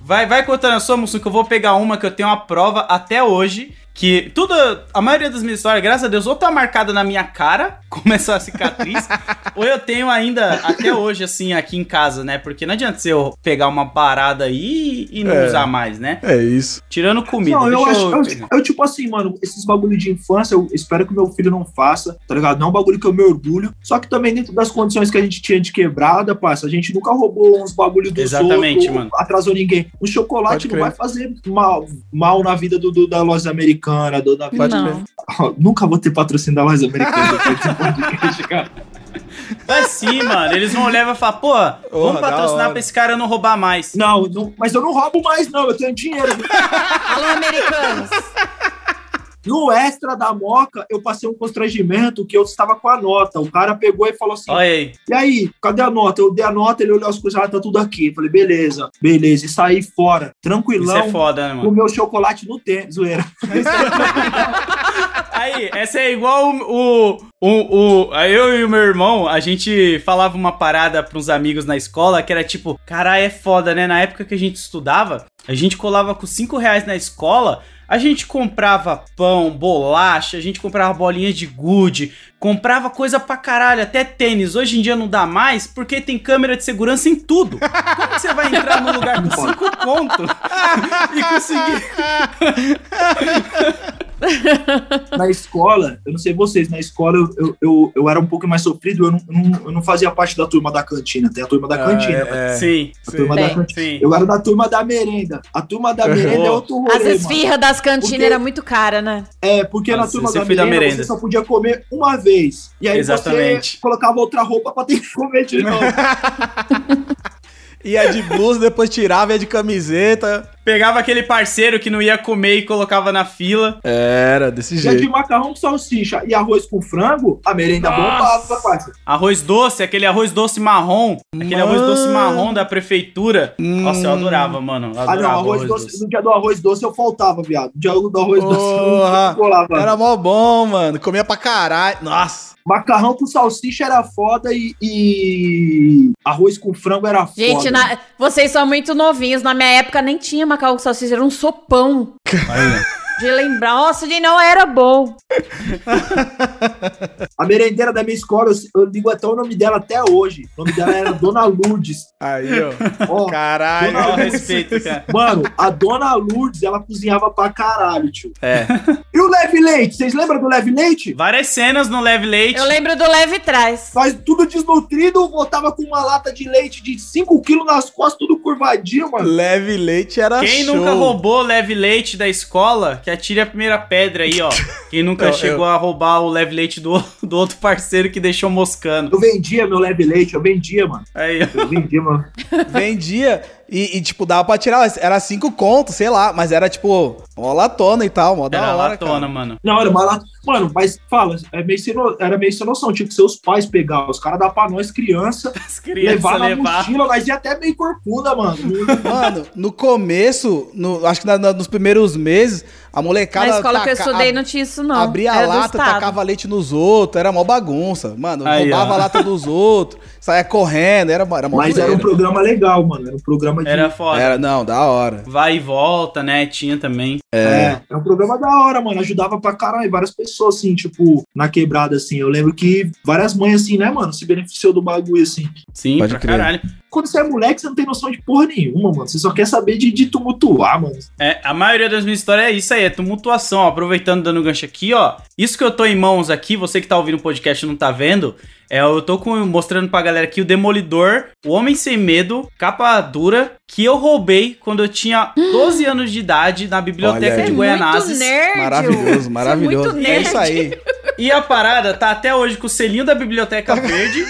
Vai, vai contando a sua, Mussum, que eu vou pegar uma que eu tenho uma prova até hoje. Que tudo. A maioria das minhas histórias, graças a Deus, ou tá marcada na minha cara, como essa cicatriz, ou eu tenho ainda até hoje, assim, aqui em casa, né? Porque não adianta você eu pegar uma parada aí e não É. usar mais, né? É isso. Tirando comida. Não, eu acho. eu. Eu, eu, tipo assim, mano, esses bagulho de infância, eu espero que meu filho não faça, tá ligado? Não é um bagulho que eu me orgulho. Só que também dentro das condições que a gente tinha de quebrada, parça, a gente nunca roubou uns bagulho dos Exatamente, outros, mano. atrasou ninguém. O chocolate não vai fazer mal, mal na vida do, do- da loja americana, do, da vida. Pode Não. crer. Nunca vou ter patrocínio da loja americana podcast, cara. Vai sim, mano. Eles vão olhar e vão falar, pô, vamos Porra, da patrocinar pra esse cara não roubar mais. Não, não, mas eu não roubo mais, não. Eu tenho dinheiro. Alô, americanos. No extra da moca, eu passei um constrangimento que eu estava com a nota. O cara pegou e falou assim: Olha aí. E aí, cadê a nota? Eu dei a nota, ele olhou as coisas, ah, tá tudo aqui. Eu falei, beleza, beleza. E saí fora, Isso tranquilão, é foda, né, com mano? o meu chocolate no tênis, zoeira. Aí, essa é igual o, o, o, Eu e o meu irmão, a gente falava uma parada pros amigos na escola que era tipo, caralho, é foda, né? Na época que a gente estudava, a gente colava com 5 reais na escola, a gente comprava pão, bolacha, a gente comprava bolinhas de gude, comprava coisa pra caralho, até tênis. Hoje em dia não dá mais porque tem câmera de segurança em tudo. Como você vai entrar num lugar com 5 conto e conseguir na escola, eu não sei vocês, na escola eu, eu, eu, eu era um pouco mais sofrido, eu não, eu não, eu não fazia parte da turma da cantina. Tem a turma da cantina, é, né? é. Sim, A turma da Bem, cantina. sim. Eu era da turma da merenda. A turma da merenda é outro rolê, As esfirras das cantinas Porque- era muito cara, né? É, porque na Nossa, turma você da foi da merenda, merenda. você só podia comer uma vez. E aí Exatamente. você colocava outra roupa pra ter que comer de novo. Ia de blusa, depois tirava, ia de camiseta. Pegava aquele parceiro que não ia comer e colocava na fila. Era, desse Já de jeito. macarrão com salsicha e arroz com frango, a merenda bombava, parça. Arroz doce, aquele arroz doce marrom. Aquele Mano. arroz doce marrom da prefeitura. Nossa, eu Hum. adorava, mano. Eu Ah, adorava não, arroz doce. No dia do arroz doce eu faltava, viado. No dia do arroz doce eu Porra, não colava. Era mó bom, mano. Comia pra caralho. Nossa. Macarrão com salsicha era foda e, e arroz com frango era foda. Gente, na- vocês são muito novinhos. Na minha época nem tinha macarrão com salsicha, era um sopão. De lembrar, nossa, de não era bom. A merendeira da minha escola, eu, eu digo até o nome dela até hoje. O nome dela era Dona Lourdes. Aí, ó. Ó, Caralho. Ó, respeito, cara. Mano, a Dona Lourdes, ela cozinhava pra caralho, tio. É. E o Leve Leite? Vocês lembram do Leve Leite? Várias cenas no Leve Leite. Eu lembro do leve trás. Faz tudo desnutrido, voltava com uma lata de leite de 5 quilos nas costas, tudo curvadinho, mano. Leve leite era Quem show. nunca roubou Leve Leite da escola, que atire a primeira pedra aí, ó. Quem nunca Eu- chegou a roubar o Leve Leite do, do outro parceiro que deixou moscando. Eu vendia meu Leve Leite, eu vendia, mano. Aí, ó. Eu vendia, mano. Vendia e, e, tipo, dava pra tirar. Era cinco contos, sei lá. Mas era, tipo, uma latona e tal. Mó da Era hora, latona, cara. mano. Não, era uma lata. Mano, mas fala, é meio sem no- era meio sem noção. Tinha que seus pais pegar. Os caras davam pra nós, criança, As crianças levar na levar. mochila, nós ia até meio corcunda, mano. Mano, no começo, no, acho que na- na- nos primeiros meses, a molecada. Na escola que eu taca- estudei a- não tinha isso, não. Abria a Era do lata, tacava leite nos outros, era mó bagunça. Mano, Aí, roubava ó. a lata dos outros, saia correndo, era, era mó Mas era um zoeira. programa legal, mano. Era um programa de. Era foda. Era, não, da hora. Vai e volta, né? Tinha também. É, é um programa da hora, mano. Ajudava pra caralho. Várias pessoas, assim, tipo, na quebrada, assim. Eu lembro que várias mães, assim, né, mano, se beneficiou do bagulho, assim. Sim, Pode pra crer. caralho. Quando você é moleque, você não tem noção de porra nenhuma, mano. Você só quer saber de, de tumultuar, mano. É, a maioria das minhas histórias é isso aí, é tumultuação. Ó, aproveitando, dando gancho aqui, ó. Isso que eu tô em mãos aqui, você que tá ouvindo o podcast e não tá vendo, é, eu tô com- mostrando pra galera aqui o Demolidor, o Homem Sem Medo, capa dura, que eu roubei quando eu tinha 12 anos de idade na biblioteca de Goianazes. nerd. Maravilhoso, é maravilhoso. muito É nerd. isso aí. E a parada tá até hoje com o selinho da Biblioteca Verde.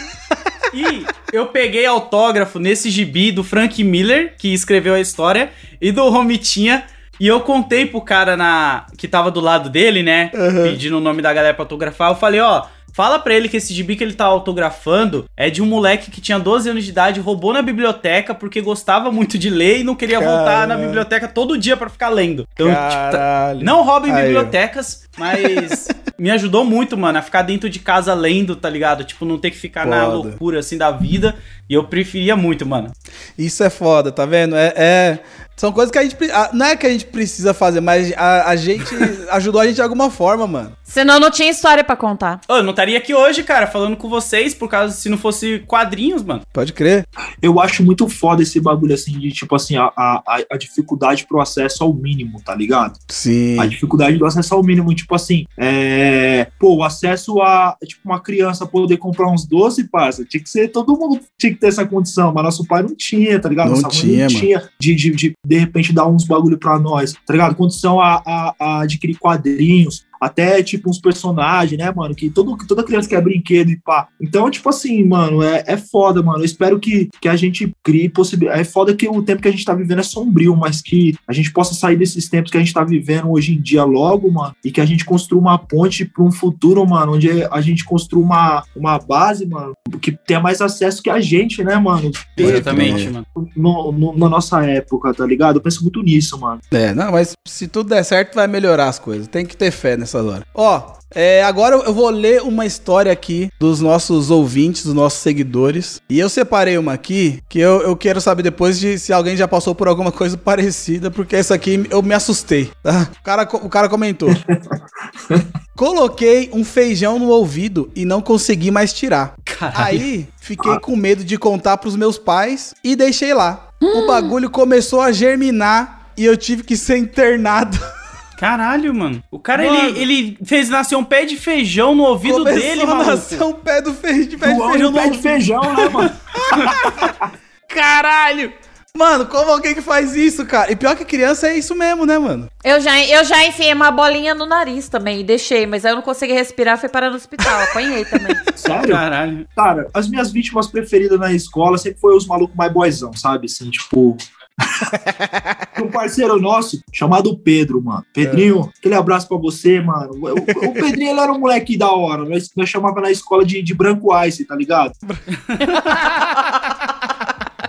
E eu peguei autógrafo nesse gibi do Frank Miller, que escreveu a história, e do Romitinha. E eu contei pro cara na que tava do lado dele, né? Pedindo o nome da galera pra autografar. Eu falei, ó. Fala pra ele que esse gibi que ele tá autografando é de um moleque que tinha 12 anos de idade, roubou na biblioteca porque gostava muito de ler e não queria voltar na Caralho. biblioteca todo dia pra ficar lendo. Então, tipo, tá- Caralho. não roubem Aí, bibliotecas, mas me ajudou muito, mano, a ficar dentro de casa lendo, tá ligado? Tipo, não ter que ficar na Foda. loucura assim da vida. E eu preferia muito, mano. Isso é foda, tá vendo? É, é- São coisas que a gente. Não é que a gente precisa fazer, mas a, a gente ajudou a gente de alguma forma, mano. Senão não tinha história pra contar. Eu não estaria aqui hoje, cara, falando com vocês, por causa se não fosse quadrinhos, mano. Pode crer. Eu acho muito foda esse bagulho, assim, de, tipo assim, a, a, a dificuldade pro acesso ao mínimo, tá ligado? Sim. A dificuldade do acesso ao mínimo, tipo assim, é. Pô, o acesso a, tipo, uma criança poder comprar uns doces, parça, tinha que ser, todo mundo tinha que ter essa condição, mas nosso pai não tinha, tá ligado? Não Nossa mãe tinha, não mano. tinha de, de, de, de repente, dar uns bagulho pra nós, tá ligado? Condição a, a, a adquirir quadrinhos, até, tipo, uns personagens, né, mano? Que todo, toda criança quer brinquedo e pá. Então, tipo assim, mano, é, é foda, mano. Eu espero que, que a gente crie possibilidade. É foda que o tempo que a gente tá vivendo é sombrio, mas que a gente possa sair desses tempos que a gente tá vivendo hoje em dia logo, mano, e que a gente construa uma ponte pra um futuro, mano, onde a gente construa uma, uma base, mano, que tenha mais acesso que a gente, né, mano? Exatamente, mano. no- no- na nossa época, tá ligado? Eu penso muito nisso, mano. É, não, mas se tudo der certo, vai melhorar as coisas. Tem que ter fé nessas horas. Ó, é, agora eu vou ler uma história aqui dos nossos ouvintes, dos nossos seguidores. E eu separei uma aqui que eu, eu quero saber depois de se alguém já passou por alguma coisa parecida, porque essa aqui eu me assustei, tá? O cara, o cara comentou. Coloquei um feijão no ouvido e não consegui mais tirar. Caralho. Aí fiquei com medo de contar pros meus pais e deixei lá. O bagulho começou a germinar e eu tive que ser internado. Caralho, mano. O cara, Mano. ele, ele fez nascer um pé de feijão no ouvido Começou dele, maluco. nascer um pé do fe... de pé de feijão no pé de feijão, né, mano? Caralho! Mano, como alguém que faz isso, cara? E pior que criança é isso mesmo, né, mano? Eu já, eu já enfiei uma bolinha no nariz também e deixei, mas aí eu não consegui respirar, fui parar no hospital. Apanhei também. Sério? Caralho. Cara, as minhas vítimas preferidas na escola sempre foi os malucos mais boizão, sabe? Assim, tipo. um parceiro nosso chamado Pedro, mano. Pedrinho, aquele abraço pra você, mano. O, o- Pedrinho ele era um moleque da hora. Nós, nós chamava na escola de, de branco ice, tá ligado?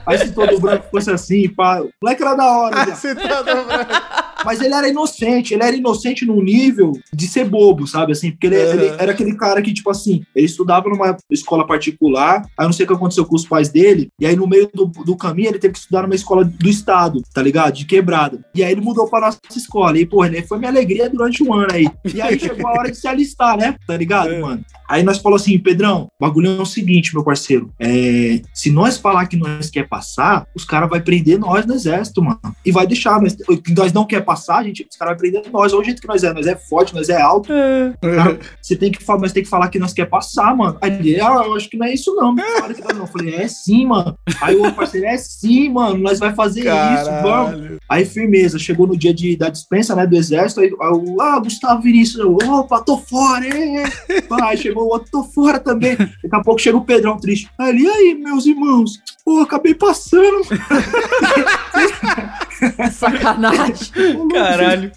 Aí se todo branco fosse assim, pá. O moleque era da hora, viado. Você tá dobrando. Mas ele era inocente, ele era inocente num nível de ser bobo, sabe? Assim, porque ele, Uhum. ele era aquele cara que, tipo assim, ele estudava numa escola particular, aí não sei o que aconteceu com os pais dele, e aí no meio do, do caminho ele teve que estudar numa escola do estado, tá ligado? De quebrada. E aí ele mudou pra nossa escola. E, pô, ele foi minha alegria durante um ano aí. E aí chegou a hora de se alistar, né? Tá ligado, mano? Aí nós falamos assim, Pedrão, o bagulho é o seguinte, meu parceiro. É, se nós falar que nós quer passar, os caras vão prender nós no exército, mano. E vai deixar. Nós, nós não quer passar, gente, os caras vão prender nós. Olha o jeito que nós é. Nós é forte, nós é alto. Cara, você tem que falar, nós tem que falar que nós quer passar, mano. Aí ele, ah, eu acho que não é isso, não. Que não. Eu falei, é sim, mano. Aí o outro parceiro, é sim, mano. Nós vai fazer isso, vamos. Caralho. Aí, firmeza, chegou no dia de, da dispensa, né, do exército, aí, aí eu, ah, Gustavo Vinícius, eu, opa, tô fora, hein? Aí chegou o outro, tô fora também. Daqui a pouco chega o Pedrão triste. Aí ele, e aí, meus irmãos? Pô, acabei passando. Sacanagem. Caralho.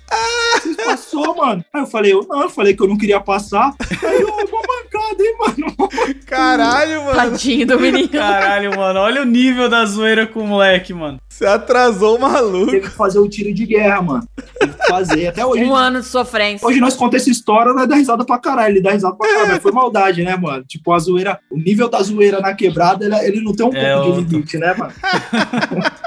Vocês passou, mano. Aí eu falei, eu não, eu falei que eu não queria passar. Aí eu, uma mancada, hein, mano? Caralho, mano. Tadinho do menino. Caralho, mano. Olha o nível da zoeira com o moleque, mano. Você atrasou o maluco. Teve que fazer o tiro de guerra, mano. Teve que fazer. Até hoje. Um ano de sofrência. Hoje nós contamos essa história, nós dá risada pra caralho. Ele dá risada pra caralho. Mas foi maldade, né, mano? Tipo, a zoeira, o nível da zoeira na quebrada, ele, ele não tem um É pouco de outro. limite, né, mano?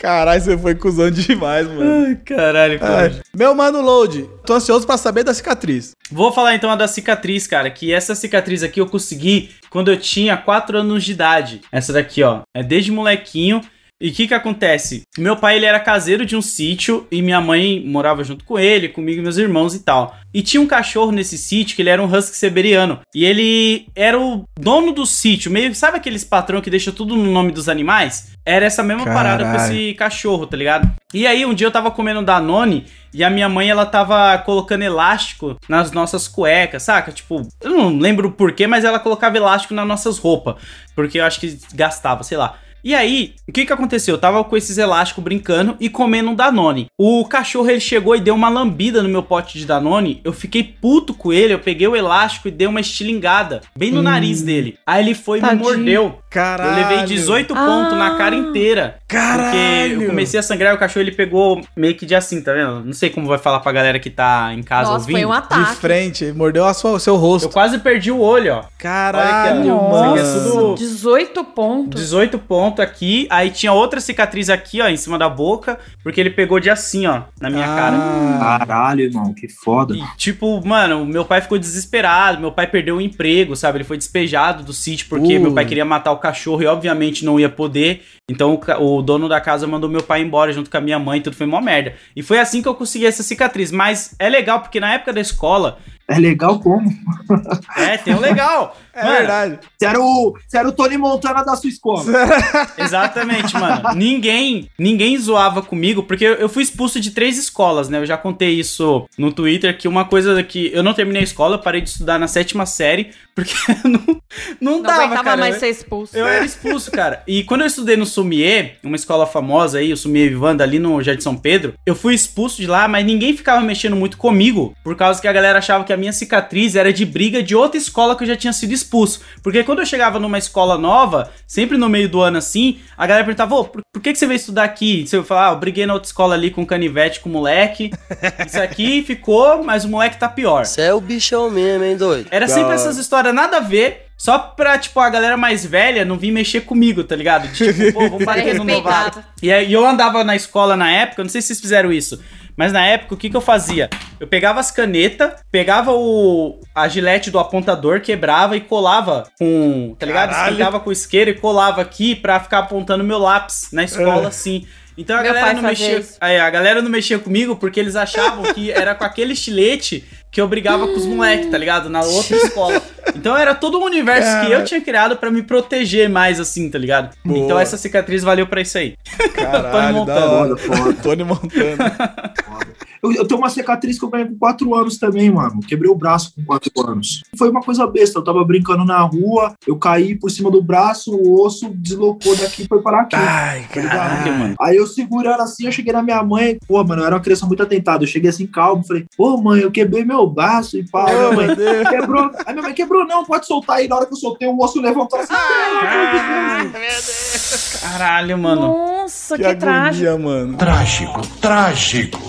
Caralho, você foi cuzão demais, mano. Ai, caralho, cara. Ai. Meu mano Load, tô ansioso pra saber da cicatriz. Vou falar então a da cicatriz, cara. Que essa cicatriz aqui eu consegui quando eu tinha 4 anos de idade. Essa daqui, ó. É desde molequinho. E o que que acontece? Meu pai, ele era caseiro de um sítio e minha mãe morava junto com ele, comigo e meus irmãos e tal. E tinha um cachorro nesse sítio que ele era um husky siberiano. E ele era o dono do sítio, meio sabe aqueles patrão que deixa tudo no nome dos animais? Era essa mesma parada com Caralho. esse cachorro, tá ligado? E aí um dia eu tava comendo Danone e a minha mãe ela tava colocando elástico nas nossas cuecas, saca? Tipo, eu não lembro o porquê, mas ela colocava elástico nas nossas roupas, porque eu acho que gastava, sei lá. E aí, o que que aconteceu? Eu tava com esses elásticos brincando e comendo um Danone. O cachorro ele chegou e deu uma lambida no meu pote de Danone. Eu fiquei puto com ele, eu peguei o elástico e dei uma estilingada bem no nariz dele. Aí ele foi e me mordeu. Caralho. Eu levei 18 pontos na cara inteira. Caralho. Porque eu comecei a sangrar e o cachorro ele pegou meio que de assim, tá vendo? Não sei como vai falar pra galera que tá em casa Nossa, ouvindo. foi um De ataque. frente, mordeu a sua, o seu Eu rosto. quase perdi o olho, ó. Caralho, Olha que é mano. tudo- 18 pontos. 18 pontos aqui, aí tinha outra cicatriz aqui, ó, em cima da boca, porque ele pegou de assim, ó, na minha cara. Ah, Caralho, irmão, que foda. E, tipo, mano, meu pai ficou desesperado, meu pai perdeu o emprego, sabe? Ele foi despejado do sítio porque Uh. meu pai queria matar o cachorro e obviamente não ia poder. Então o, o dono da casa mandou meu pai embora junto com a minha mãe, tudo foi uma merda. E foi assim que eu consegui essa cicatriz. Mas é legal porque na época da escola, É legal como? é, tem um legal. é Mano, verdade. Você era, o, você era o Tony Montana da sua escola. Exatamente, mano. Ninguém, ninguém zoava comigo, porque eu fui expulso de três escolas, né? Eu já contei isso no Twitter, que uma coisa que eu não terminei a escola, eu parei de estudar na sétima série, porque eu não, não, Não dava, cara. mais Eu- ser expulso. Eu era expulso, cara. E quando eu estudei no Sumier, uma escola famosa aí, o Sumier Vivanda, ali no Jardim São Pedro, eu fui expulso de lá, mas ninguém ficava mexendo muito comigo, por causa que a galera achava que a minha cicatriz era de briga de outra escola que eu já tinha sido expulso. Porque quando eu chegava numa escola nova, sempre no meio do ano assim, a galera perguntava, ô, por, por que, que você veio estudar aqui? Você falar, ah, eu briguei na outra escola ali com canivete com o moleque. Isso aqui ficou, mas o moleque tá pior. Você é o bichão mesmo, hein, doido? Era Da sempre hora. essas histórias nada a ver, só pra, tipo, a galera mais velha não vir mexer comigo, tá ligado? De, tipo, pô, vamos bater no novato. E aí eu andava na escola na época, não sei se vocês fizeram isso, mas na época o que que eu fazia? Eu pegava as canetas, pegava o a gilete do apontador, quebrava e colava com, tá ligado? Caralho. Esquentava com isqueiro e colava aqui pra ficar apontando meu lápis na escola É. assim. Então a Meu galera não mexia. Aí, a galera não mexia comigo porque eles achavam que era com aquele estilete que eu brigava com os moleques, tá ligado? Na outra escola. Então era todo um universo que eu tinha criado pra me proteger mais, assim, tá ligado? Boa. Então essa cicatriz valeu pra isso aí. Caralho, Montana. da hora. Foda, foda. Tony Montana. Eu, eu tenho uma cicatriz que eu ganhei com 4 anos também, mano. Quebrei o braço com 4 anos. Foi uma coisa besta. Eu tava brincando na rua, eu caí por cima do braço, o osso deslocou daqui e foi parar aqui. Ai, tá? Caralho, mano. Aí eu segurando assim, eu cheguei na minha mãe. Pô, mano, eu era uma criança muito atentada. Eu cheguei assim, calmo. Falei, pô, mãe, eu quebrei meu braço e pá. Mãe, meu Deus. quebrou. Aí minha mãe quebrou, não, pode soltar aí. Na hora que eu soltei, o osso levantou assim. Caralho, Caralho, mano. Nossa, que, Que trágico. agonia, mano. Trágico, trágico.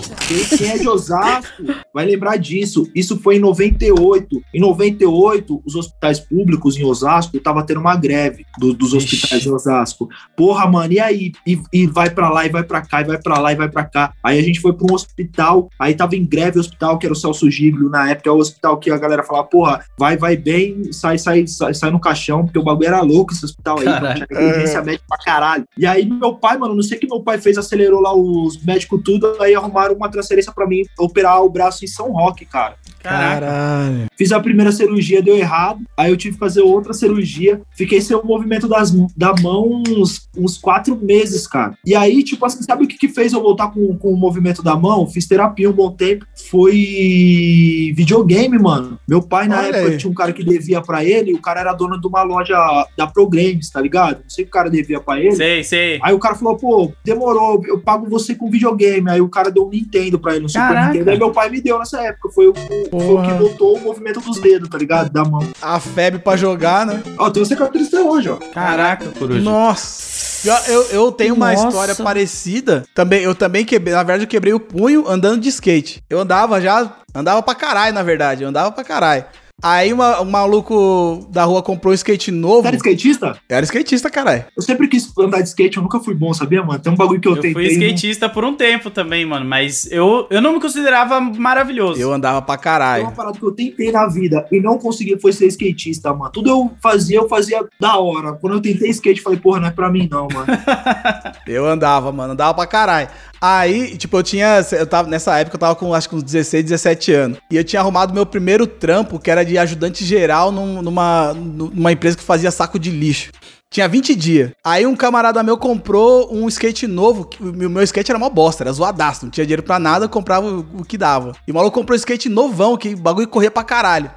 Quem, é de Osasco vai lembrar disso. Isso foi em 98. Em 98, os hospitais públicos em Osasco estavam tendo uma greve do- dos Ixi. hospitais em Osasco. Porra, mano, e aí? E, e vai pra lá, e vai pra cá, e vai pra lá, e vai pra cá. Aí a gente foi pra um hospital, aí tava em greve o hospital, que era o Celso Giglio, na época, é o hospital que a galera falava, porra, vai, vai bem, sai, sai, sai, sai no caixão, porque o bagulho era louco esse hospital aí, mano, tinha médica pra caralho. E aí meu pai, mano, não sei o que meu pai fez, acelerou lá os médicos tudo, aí arrumaram uma transferência pra mim operar o braço em São Roque, cara. Caraca. Caralho. Fiz a primeira cirurgia, deu errado. Aí eu tive que fazer outra cirurgia. Fiquei sem o movimento das, da mão uns, uns quatro meses, cara. E aí, tipo assim, sabe o que, que fez eu voltar com, com o movimento da mão? Fiz terapia um bom tempo. Foi videogame, mano. Meu pai, na Olha época, aí. tinha um cara que devia pra ele. O cara era dono de uma loja da Pro Games, tá ligado? Não sei o que o cara devia pra ele. Sei, sei. Aí o cara falou, pô, demorou, eu pago você com videogame. Aí o cara deu um Nintendo pra ele, um Super Caraca. Nintendo. Aí meu pai me deu nessa época. Foi o, foi o que botou o movimento dos dedos, tá ligado? Da mão. A febre pra jogar, né? Ó, tem cicatriz até hoje, ó. Caraca, coruja. Nossa. Eu, eu, eu tenho uma Nossa. história parecida. Também, eu também quebrei. Na verdade, eu quebrei o punho andando de skate. Eu andava já. Andava pra caralho, na verdade. Eu andava pra caralho. Aí uma- um maluco da rua comprou um skate novo. Você era skatista? Eu era skatista, caralho. Eu sempre quis andar de skate, eu nunca fui bom, sabia, mano? Tem um bagulho que eu, Eu tentei. fui skatista por um tempo também, mano. Mas eu, eu não me considerava maravilhoso. Eu andava pra caralho. uma parada que eu tentei na vida e não consegui foi ser skatista, mano. Tudo eu fazia, eu fazia da hora. Quando eu tentei skate, eu falei, porra, não é pra mim não, mano. Eu andava, mano, andava pra caralho. Aí, tipo, eu tinha. Eu tava, nessa época eu tava com acho que uns 16, 17 anos. E eu tinha arrumado meu primeiro trampo, que era de ajudante geral num- numa, numa empresa que fazia saco de lixo. Tinha 20 dias. Aí um camarada meu comprou um skate novo. Que, o meu, skate era uma bosta, era zoadaço. Não tinha dinheiro pra nada, comprava o, o que dava. E o maluco comprou um skate novão, que o bagulho corria pra caralho.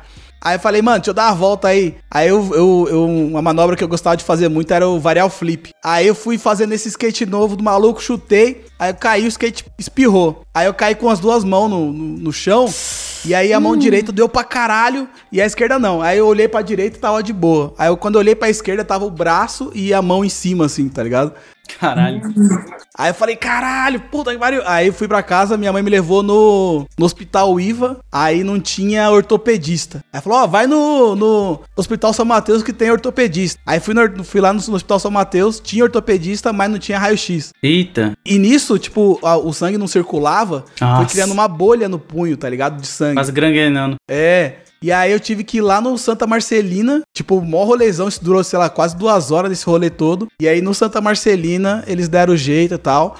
Aí eu falei, mano, deixa eu dar uma volta aí. Aí eu, eu, eu- uma manobra que eu gostava de fazer muito era o varial flip. Aí eu fui fazendo esse skate novo do maluco, chutei. Aí eu caí, o skate espirrou. Aí eu caí com as duas mãos no, no, no chão. E aí a mão direita deu pra caralho e a esquerda não. Aí eu olhei pra direita e tava de boa. Aí eu, quando eu olhei pra esquerda, tava o braço e a mão em cima, assim, tá ligado? Caralho. Aí eu falei, caralho, puta que pariu. Aí fui pra casa, minha mãe me levou no, no hospital IVA, aí não tinha ortopedista. Aí falou, ó, vai no, no hospital São Mateus que tem ortopedista. Aí fui, no- fui lá no, no hospital São Mateus, tinha ortopedista, mas não tinha raio-x. Eita. E nisso, tipo, a- o sangue não circulava, foi Nossa. criando uma bolha no punho, tá ligado? De sangue. Quase granguenando. É. E aí eu tive que ir lá no Santa Marcelina, tipo, mó rolezão, isso durou, sei lá, quase duas horas desse rolê todo. E aí no Santa Marcelina eles deram o jeito e tal.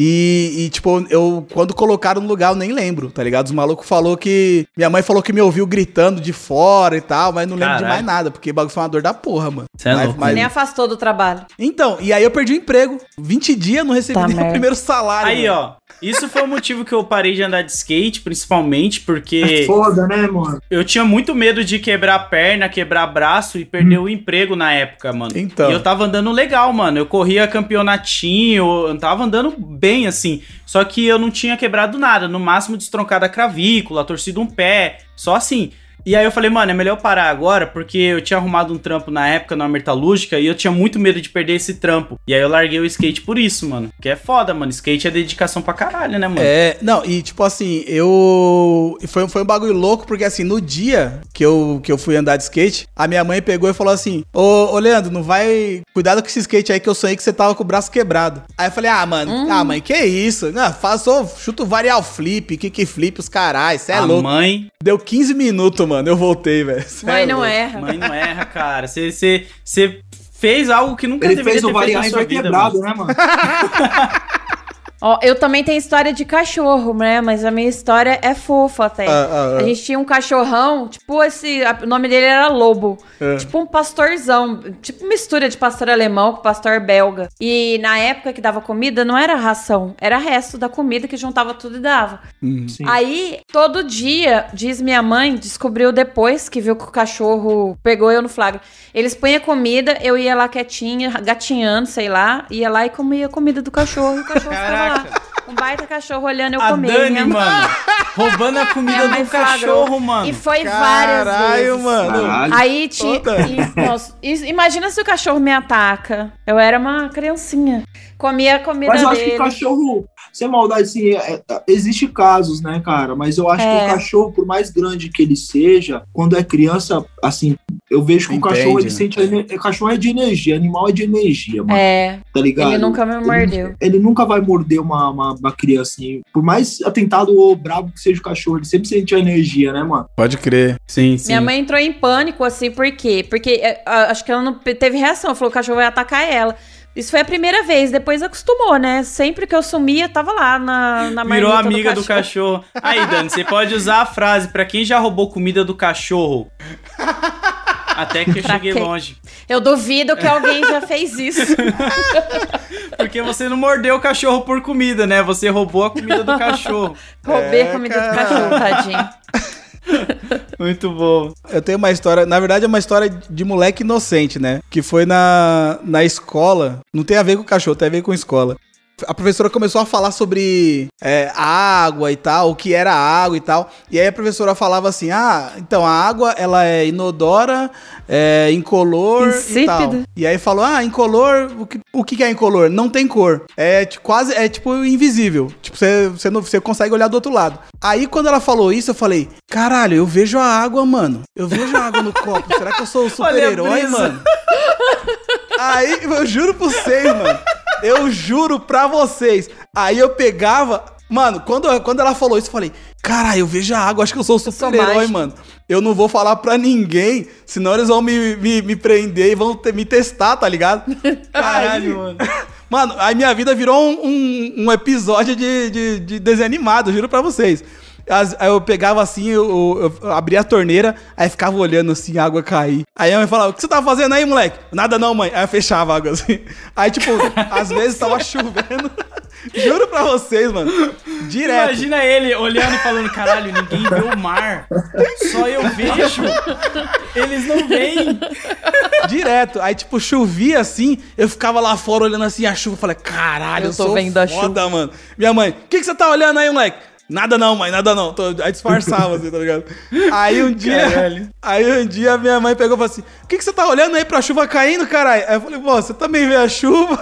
E, e, tipo, eu, quando colocaram no lugar, eu nem lembro, tá ligado? Os malucos falou que. Minha mãe falou que me ouviu gritando de fora e tal, mas não lembro de Caralho. mais nada, porque o bagulho foi uma dor da porra, mano. Cê é Mas- louco. mas- Nem afastou do trabalho. Então, e aí eu perdi o emprego. 20 dias, não recebi Tá nem o primeiro salário. Aí, mano. ó. Isso foi o motivo que eu parei de andar de skate, principalmente porque Foda, né, mano? eu tinha muito medo de quebrar a perna, quebrar braço e perder o emprego na época, mano. Então. E eu tava andando legal, mano. Eu corria campeonatinho, eu tava andando bem, assim. Só que eu não tinha quebrado nada. No máximo destroncado a clavícula, torcido um pé. Só assim. E aí eu falei, mano, é melhor eu parar agora, porque eu tinha arrumado um trampo na época na metalúrgica e eu tinha muito medo de perder esse trampo. E aí eu larguei o skate por isso, mano. Que é foda, mano. Skate é dedicação pra caralho, né, mano? É, não, e tipo assim, eu. Foi, foi um bagulho louco, porque assim, no dia que eu, que eu fui andar de skate, a minha mãe pegou e falou assim: Ô, ô Leandro, não vai. Cuidado com esse skate aí que eu sonhei que você tava com o braço quebrado. Aí eu falei: Ah, mano, ah, mãe, que isso? Não, faço, chuto varial flip, kick flip, os carai, cê é a louco. mãe. Deu 15 minutos, mano, eu voltei, velho. Mãe é não erra. Mãe não erra, cara. Você você- você fez algo que nunca Ele deveria fez o ter feito na variar e sua vai vida, quebrado, mano. né, mano? Ó, eu também tenho história de cachorro, né? Mas a minha história é fofa até. Ah, ah, ah. A gente tinha um cachorrão, tipo esse. a- O nome dele era Lobo. É. Tipo um pastorzão. Tipo mistura de pastor alemão com pastor belga. E na época que dava comida, não era ração. Era resto da comida que juntava tudo e dava. Sim. Aí, todo dia, diz minha mãe, descobriu depois que viu que o cachorro pegou eu no flagra. Eles punham comida, eu ia lá quietinha, gatinhando, sei lá, ia lá e comia a comida do cachorro e o cachorro ficava Um baita cachorro olhando eu A comer. Dani, Minha- mano, roubando a comida do cachorro, flagrou. mano. E foi várias Caralho, vezes. mano. Caralho. Aí tinha. Toda. e- nossa, e- imagina se o cachorro me ataca. Eu era uma criancinha. Comia a comida Mas eu acho dele. que cachorro, sem maldade, assim, é, é, existe casos, né, cara? Mas eu acho que É. o cachorro, por mais grande que ele seja, quando é criança, assim, eu vejo que Entende, o cachorro, ele né? sente. O cachorro é de energia, animal é de energia, mano. É, Tá ligado? ele nunca me mordeu. Ele nunca vai morder uma, uma, uma criança assim. Por mais atentado ou brabo que seja o cachorro, ele sempre sente a energia, né, mano? Pode crer. Sim, sim. Minha mãe entrou em pânico, assim, por quê? Porque é, a- acho que ela não teve reação, falou que o cachorro vai atacar ela. Isso foi a primeira vez, depois acostumou, né? Sempre que eu sumia, tava lá na, na Virou amiga do cachorro. Aí, Dani, você pode usar a frase pra quem já roubou comida do cachorro. Até que eu Pra cheguei quem? longe. Eu duvido que alguém já fez isso. Porque você não mordeu o cachorro por comida, né? Você roubou a comida do cachorro. Roubei É, a comida cara. do cachorro, tadinho. Muito bom. Eu tenho uma história, na verdade é uma história de moleque inocente, né? Que foi na, na escola. Não tem a ver com cachorro, tem a ver com escola. A professora começou a falar sobre é, água e tal, o que era água e tal. E aí a professora falava assim: ah, então a água ela é inodora, é incolor e tal. Insípida. E aí falou: ah, incolor, o que, o que é incolor? Não tem cor. É ti- quase, é tipo invisível. Tipo, você, você, não, você consegue olhar do outro lado. Aí quando ela falou isso, eu falei: caralho, eu vejo a água, mano. Eu vejo a água no copo. Será que eu sou o super-herói, mano? Aí, eu juro pra vocês, mano. Eu juro pra vocês. Aí eu pegava. Mano, quando, quando ela falou isso, eu falei: Caralho, eu vejo a água, acho que eu sou sou super-herói, mano. Eu não vou falar pra ninguém, senão eles vão me, me, me prender e vão te- me testar, tá ligado? Caralho, mano. Mano, aí minha vida virou um, um, um episódio de, de, de desenho animado, juro pra vocês. As- aí eu pegava assim, eu, eu abria a torneira, aí ficava olhando assim, a água cair. Aí a mãe falava, o que você tá fazendo aí, moleque? Nada não, mãe. Aí eu fechava a água assim. Aí, tipo, às vezes tava chovendo. Juro pra vocês, mano. Direto. Imagina ele olhando e falando: caralho, ninguém vê o mar. Só eu vejo. Eles não veem. Direto. Aí, tipo, chovia assim, eu ficava lá fora olhando assim a chuva. Falei, caralho, eu, Eu tô sou vendo a foda, mano. Minha mãe, o que, que você tá olhando aí, moleque? Nada não, mãe, nada não. Tô- Aí disfarçava, assim, tá ligado? Aí um dia. Caralho. Aí um dia minha mãe pegou e falou assim: O que, que você tá olhando aí pra chuva caindo, caralho? Aí eu falei, pô, você também vê a chuva?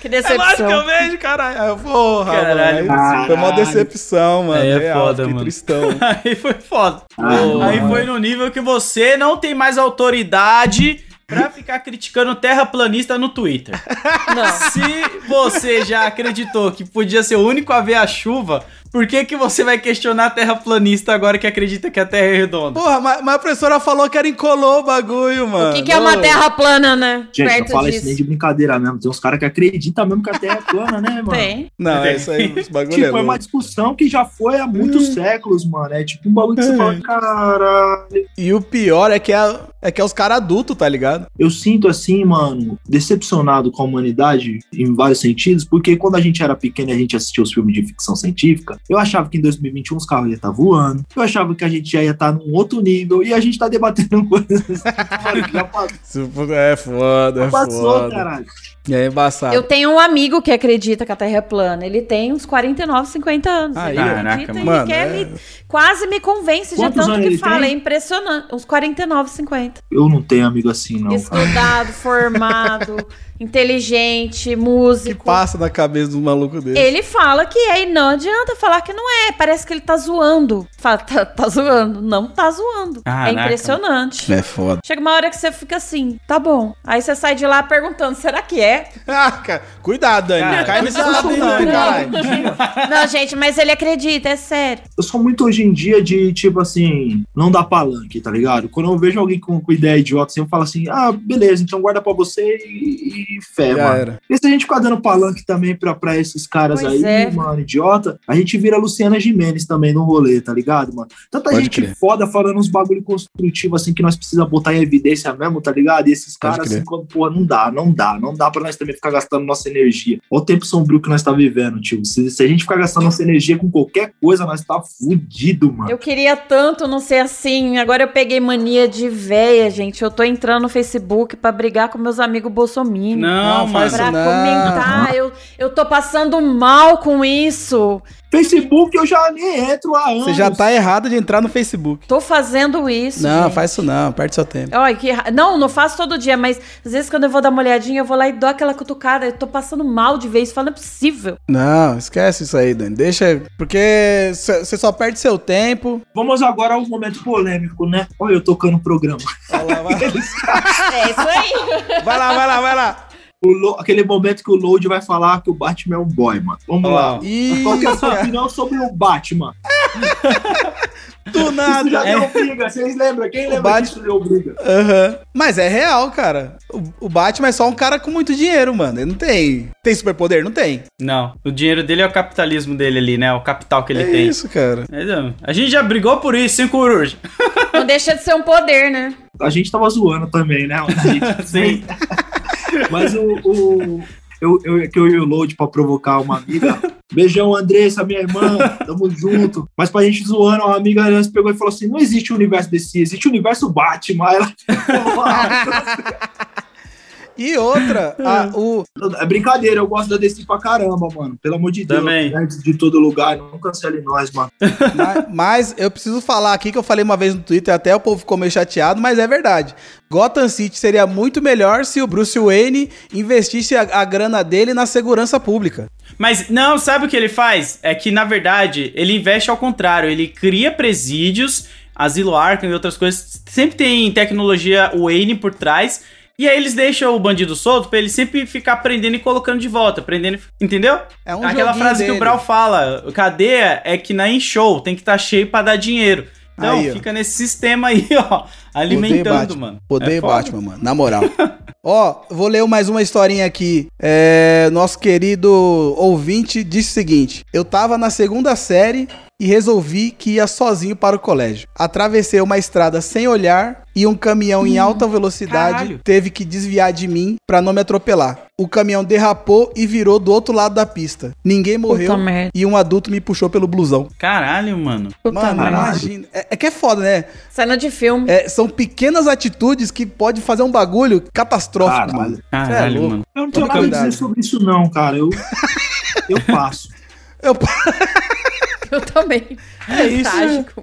Que É lógico que decepção. eu vejo, caralho. Aí eu, porra, Caralho. mano. Foi uma decepção, mano. Aí é Real, foda, mano. tristão. Aí foi foda. Ah, Aí foi no nível que você não tem mais autoridade pra ficar criticando terraplanista no Twitter. Não. Se você já acreditou que podia ser o único a ver a chuva, por que, que você vai questionar terraplanista agora que acredita que a Terra é redonda? Porra, mas, mas a professora falou que era incolor o bagulho, mano. O que, que é uma terra plana, né? Gente, não Perto fala isso disso. nem de brincadeira mesmo. Tem uns caras que acreditam mesmo que a Terra é plana, né, mano? Tem. Não, é isso aí, esse bagulho Tipo, é é uma discussão que já foi há muitos séculos, mano. É tipo um bagulho que você fala, caralho. E o pior é que é, é, que é os caras adultos, tá ligado? Eu sinto assim, mano, decepcionado com a humanidade em vários sentidos, porque quando a gente era pequeno e a gente assistia os filmes de ficção científica, eu achava que em 2021 os carros iam estar voando, eu achava que a gente já ia estar num outro nível, e a gente tá debatendo coisas que já passou, É foda, é passou, foda. caralho. É embaçado. Eu tenho um amigo que acredita que a Terra é plana. Ele tem uns 49, 50 anos. Aí, ele caraca, acredita e mano, quer é- me- quase me convence de Quantos tanto anos que fala. tem? É impressionante. Uns 49, 50. Eu não tenho amigo assim, não. Estudado, formado, inteligente, que músico. passa na cabeça do maluco dele. Ele fala que é e não adianta falar que não é. Parece que ele tá zoando. Fala, tá, tá zoando. Não tá zoando. Caraca. É impressionante. É foda. Chega uma hora que você fica assim, tá bom. Aí você sai de lá perguntando, será que é? Ah, cara, cuidado, Dani. Cara, cai nesse assunto, não, caralho. Não, gente, mas ele acredita, é sério. Eu sou muito hoje em dia de, tipo assim, não dar palanque, tá ligado? Quando eu vejo alguém com, com ideia idiota assim, eu falo assim, ah, beleza, então guarda pra você e, e fé, Já mano. era. E se a gente ficar dando palanque também pra, pra esses caras Pois aí, é. mano, idiota, a gente vira Luciana Gimenez também no rolê, tá ligado, mano? Tanta Pode gente crer. foda falando uns bagulho construtivo, assim, que nós precisa botar em evidência mesmo, tá ligado? E esses Pode caras, crer. assim, quando, pô, não dá, não dá, não dá pra nós também ficar gastando nossa energia. Olha o tempo sombrio que nós tá vivendo, tio. Se, se a gente ficar gastando nossa energia com qualquer coisa, nós tá fudido, mano. Eu queria tanto não ser assim. Agora eu peguei mania de véia, gente. Eu tô entrando no Facebook pra brigar com meus amigos bolsominions. Não, Não, isso Pra não. comentar, eu, eu tô passando mal com isso. Facebook eu já nem entro há anos. Você já tá errado de entrar no Facebook. Tô fazendo isso. Não, gente. faz isso não, perde seu tempo. Olha, que Não, não faço todo dia, mas às vezes quando eu vou dar uma olhadinha, eu vou lá e dou aquela cutucada. Eu tô passando mal de vez, falo, não é possível. Não, esquece isso aí, Dani. Deixa. Porque você só perde seu tempo. Vamos agora ao momento polêmico, né? Olha, eu tocando o programa. Olha lá, vai, É isso aí. vai lá, vai lá, vai lá. O Lo- aquele momento que o Load vai falar que o Batman é um boy, mano. Vamos lá. Ih, Qual que é a sua opinião sobre o Batman? do Isso nada. já É. deu briga, vocês lembram? Quem lembra Bat- disso deu briga? Aham. Mas é real, cara. O, o Batman é só um cara com muito dinheiro, mano. Ele não tem. Tem superpoder? Não tem. Não, o dinheiro dele é o capitalismo dele ali, né? O capital que ele é tem. isso, cara. A gente já brigou por isso, hein, Coruja? Não deixa de ser um poder, né? A gente tava zoando também, né? Sim. Mas o. o eu, eu, que eu e o Load pra provocar uma amiga. Beijão, Andressa, minha irmã, tamo junto. Mas pra gente zoando, uma amiga ela pegou e falou assim: não existe o universo DC, existe o universo Batman. Ela E outra, a- o, É brincadeira, eu gosto da DC pra caramba, mano. Pelo amor de Deus. Também. De todo lugar, não cancele nós, mano. Ma- Mas eu preciso falar aqui que eu falei uma vez no Twitter, até o povo ficou meio chateado, mas é verdade. Gotham City seria muito melhor se o Bruce Wayne investisse a, a grana dele na segurança pública. Mas não, sabe o que ele faz? É que, na verdade, ele investe ao contrário. Ele cria presídios, asilo Arkham e outras coisas. Sempre tem tecnologia Wayne por trás. E aí eles deixam o bandido solto pra ele sempre ficar prendendo e colocando de volta. Prendendo, entendeu? É um Aquela frase que dele. o Brau fala. Cadeia é que na show tem que estar cheio pra dar dinheiro. Então Aí, ó. fica nesse sistema aí, ó. Alimentando, mano. Odeio É. Batman, mano. Na moral. Ó, vou ler mais uma historinha aqui. É, nosso querido ouvinte disse o seguinte: Eu tava na segunda série e resolvi que ia sozinho para o colégio. Atravessei uma estrada sem olhar e um caminhão em alta velocidade caralho. teve que desviar de mim pra não me atropelar. O caminhão derrapou e virou do outro lado da pista. Ninguém morreu e um adulto me puxou pelo blusão. Caralho, mano. Puta Mano, merda. imagina. É, é que é foda, né? Cena de filme. É, são pequenas atitudes que pode fazer um bagulho catastrófico, Caralho. mano. É Caralho, louco. mano. Eu não tenho nada a dizer sobre isso, não, cara. Eu, eu passo. Eu- Eu também. É isso. Trágico.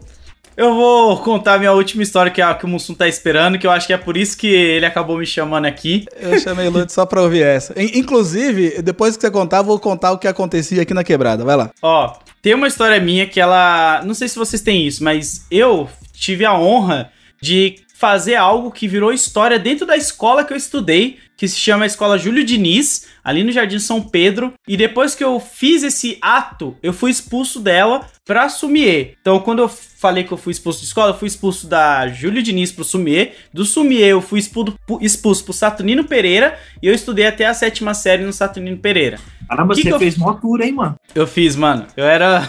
Eu vou contar minha última história que, é a que o Mussum tá esperando, que eu acho que é por isso que ele acabou me chamando aqui. Eu chamei Lute só pra ouvir essa. In- Inclusive, depois que você contar, eu vou contar o que acontecia aqui na quebrada. Vai lá. Ó, tem uma história minha que ela. Não sei se vocês têm isso, mas eu tive a honra de fazer algo que virou história dentro da escola que eu estudei, que se chama Escola Júlio Diniz, ali no Jardim São Pedro. E depois que eu fiz esse ato, eu fui expulso dela pra Sumier. Então, quando eu falei que eu fui expulso de escola, eu fui expulso da Júlio Diniz pro Sumier. Do Sumier, eu fui expulso, expulso pro Saturnino Pereira. E eu estudei até a sétima série no Saturnino Pereira. Caramba, Que você que eu- fez mó tour, hein, mano? Eu fiz, mano. Eu era.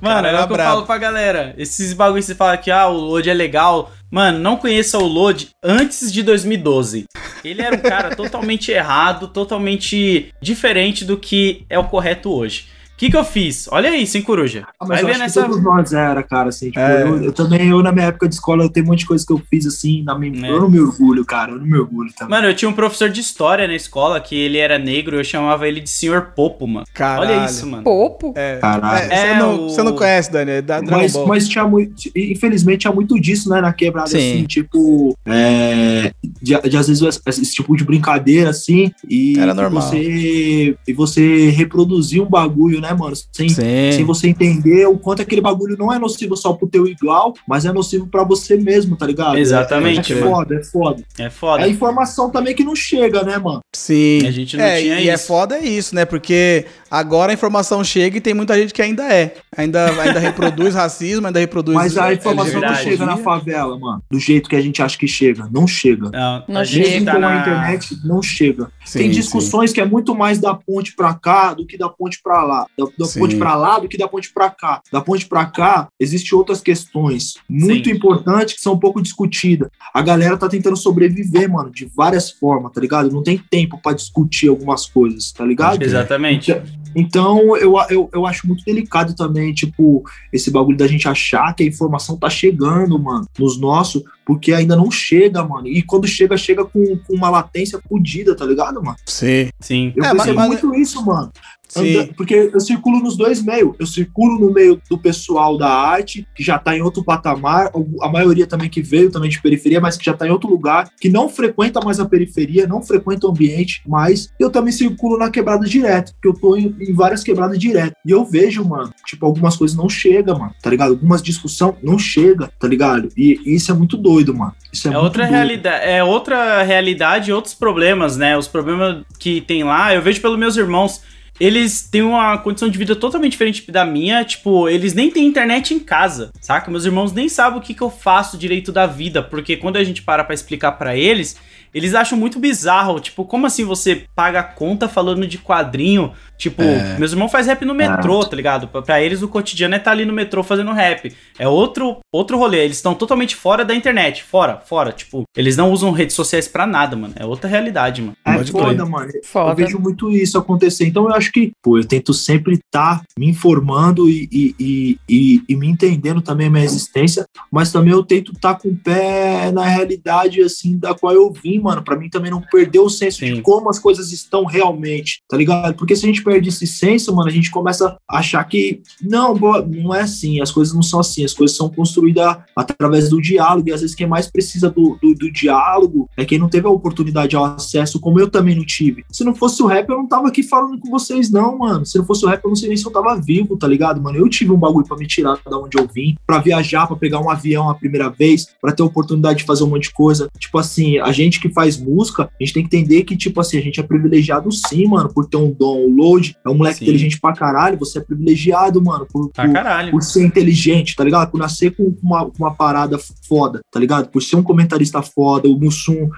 Mano, é era o que eu falo pra galera. Esses bagulho que você fala que ah, o Load é legal. Mano, não conheça o Load antes de 2012. Ele era um cara totalmente errado, totalmente diferente do que é o correto hoje. O que, que eu fiz? Olha aí, sem coruja. Ah, Vai mas eu ver acho nessa. que todos nós era, cara, assim, tipo, É. eu, eu também, eu na minha época de escola, eu tenho um monte de coisa que eu fiz, assim, na minha, É. eu não me orgulho, cara, eu não me orgulho também. Mano, eu tinha um professor de história na escola que ele era negro, eu chamava ele de Senhor Popo, mano. Caralho. Olha isso, mano. Popo. É, Caralho. é, você, É, não, o- você não conhece, Dani, é da mas, mas tinha muito, infelizmente tinha muito disso, né, na quebrada, Sim. assim, tipo, é, de, de, às vezes esse, tipo de brincadeira, assim, e Era normal. você, e você reproduzir um bagulho, né, mano? Sem, Sim. sem você entender o quanto aquele bagulho não é nocivo só pro teu igual, mas é nocivo pra você mesmo, tá ligado? Exatamente, É, é foda, é foda. É foda. É informação também que não chega, né, mano? Sim. A gente não é, tinha e é isso. foda isso, né? Porque agora a informação chega e tem muita gente que ainda é. Ainda, ainda reproduz racismo, ainda reproduz. Mas a informação não chega na favela, mano. Do jeito que a gente acha que chega. Não chega. Não, Não a chega. tá com na... a internet não chega. Sim, Tem discussões que é muito mais da ponte pra cá do que da ponte pra lá. Da, da ponte pra lá do que da ponte pra cá. Da ponte pra cá, existem outras questões muito Sim. importantes que são um pouco discutidas. A galera tá tentando sobreviver, mano, de várias formas, tá ligado? Não tem tempo pra discutir algumas coisas, tá ligado? Exatamente. Então, eu, eu, eu acho muito delicado também, tipo, esse bagulho da gente achar que a informação tá chegando, mano, nos nossos, porque ainda não chega, mano. E quando chega, chega com, com uma latência fodida, tá ligado, mano? Sim. Sim. Eu É, mas- muito isso, mano. Sim. Anda- porque eu circulo nos dois meios. Eu circulo no meio do pessoal da arte, que já tá em outro patamar, a maioria também que veio também de periferia, mas que já tá em outro lugar, que não frequenta mais a periferia, não frequenta o ambiente, mas eu também circulo na quebrada direto, porque eu tô em, em várias quebradas direto. E eu vejo, mano, tipo, algumas coisas não chegam, mano, tá ligado? Algumas discussões não chega, tá ligado? E, e isso é muito doido, mano. Isso é, É outra doido. realidade, é outra realidade e outros problemas, né? Os problemas que tem lá, eu vejo pelos meus irmãos. Eles têm uma condição de vida totalmente diferente da minha. Tipo, eles nem têm internet em casa, saca? Meus irmãos nem sabem o que, que eu faço direito da vida. Porque quando a gente para pra explicar pra eles, eles acham muito bizarro. Tipo, como assim você paga a conta falando de quadrinho? Tipo, É. meus irmãos fazem rap no metrô, tá ligado? Pra, eles o cotidiano é estar ali no metrô fazendo rap. É outro, outro rolê. Eles estão totalmente fora da internet. Fora, fora. Tipo, eles não usam redes sociais pra nada, mano. É outra realidade, mano. É Pode foda, crer. mano. Foda. Eu vejo muito isso acontecer. Então eu acho que, pô, eu tento sempre estar me informando e, e, e, e- e me entendendo também a minha existência, mas também eu tento estar com o pé na realidade, assim, da qual eu vim, mano, pra mim também não perder o senso Sim. de como as coisas estão realmente, tá ligado? Porque se a gente perde esse senso, mano, a gente começa a achar que, não, não é assim, as coisas não são assim, as coisas são construídas através do diálogo, e às vezes quem mais precisa do, do, do diálogo é quem não teve a oportunidade ao acesso, como eu também não tive. Se não fosse o rap, eu não tava aqui falando com vocês, não, mano. Se não fosse o rap, eu não sei nem se eu tava vivo, tá ligado, mano? Eu tive um bagulho pra me tirar da onde eu vim, pra viajar, pra pegar um avião a primeira vez, pra ter a oportunidade de fazer um monte de coisa. Tipo assim, a gente que faz música, a gente tem que entender que, tipo assim, a gente é privilegiado sim, mano, por ter um dom. O Load é um moleque Sim. inteligente pra caralho, você é privilegiado, mano, por, Pra por- caralho. por ser inteligente, tá ligado? Por nascer com uma, uma parada foda, tá ligado? Por ser um comentarista foda, o Mussum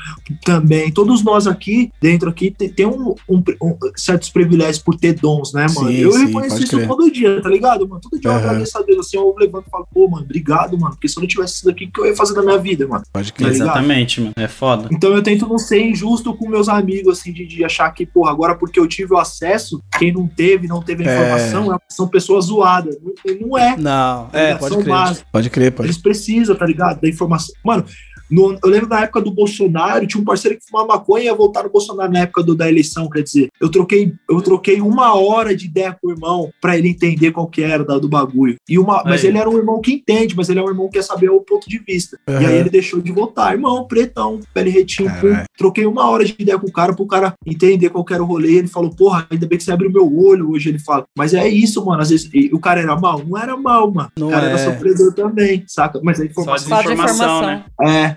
também. Todos nós aqui, dentro aqui, tem, tem um, um- um- certos privilégios por ter dons, né, mano? Sim, eu sim, reconheço isso crer. todo dia, tá ligado, mano? Todo dia eu Aham. agradeço a Deus, assim, eu levanto e falo, pô, mano, obrigado, mano, porque se eu não tivesse isso daqui, o que eu ia fazer da minha vida, mano? Pode Tá crer. ligado? Exatamente, mano. É foda. Então eu tento não ser injusto com meus amigos, assim, de, de achar que, porra, agora porque eu tive o acesso, quem não teve, não teve a É. informação, é- são pessoas zoadas. Não, não é. Não, é, pode São crer. básicas. Pode crer, pode. Eles precisam, tá ligado? Da informação. Mano, no- eu lembro da época do Bolsonaro, tinha um parceiro que fumava maconha e ia votar no Bolsonaro na época do- da eleição, quer dizer, eu troquei, eu troquei uma hora de ideia com o irmão pra ele entender qual que era da- do bagulho. E uma, mas Aí. ele era um irmão que entende, mas ele é um irmão que quer saber o ponto de vista. E Aham. aí ele deixou de votar. Irmão, pretão, pele retinho, pum. Troquei uma hora de ideia com o cara pro cara entender qual que era o rolê. Ele falou, porra, ainda bem que você abriu meu olho hoje. Ele fala, mas é isso, mano. Às vezes e o cara era mal? Não era mal, mano. Não o cara é. era sofredor também, saca? Mas a Só informação. Só de desinformação, informação. né? É.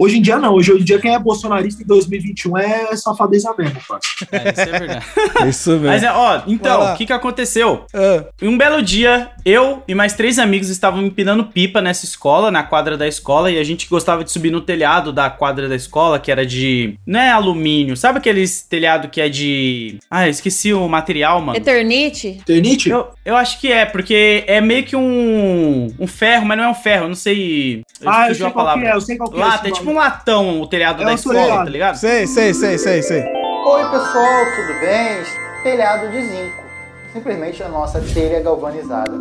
Hoje em dia não. Hoje em dia quem é bolsonarista em 2021 é safadeza mesmo, parceiro. É, isso é verdade. Isso mesmo. Mas, é, ó, então, lá. o que que aconteceu? Em um belo dia, eu e mais três amigos estavam empinando pipa nessa escola, na quadra da escola, e a gente gostava de subir no telhado da quadra da escola, que era de. Não é alumínio, sabe aqueles telhado que é de. Ah, eu esqueci o material, mano. Eternite? Ternite? Eu, eu acho que é, porque é meio que um, um ferro, mas não é um ferro, eu não sei. Eu Ah, eu sei qual que palavra. é, eu sei qual que é. Lata, esse é tipo nome. um latão o telhado É, da escola, ligado. tá ligado? sei, sei, sei, sei, sei. Oi pessoal, tudo bem? Telhado de zinco. Simplesmente a nossa telha galvanizada.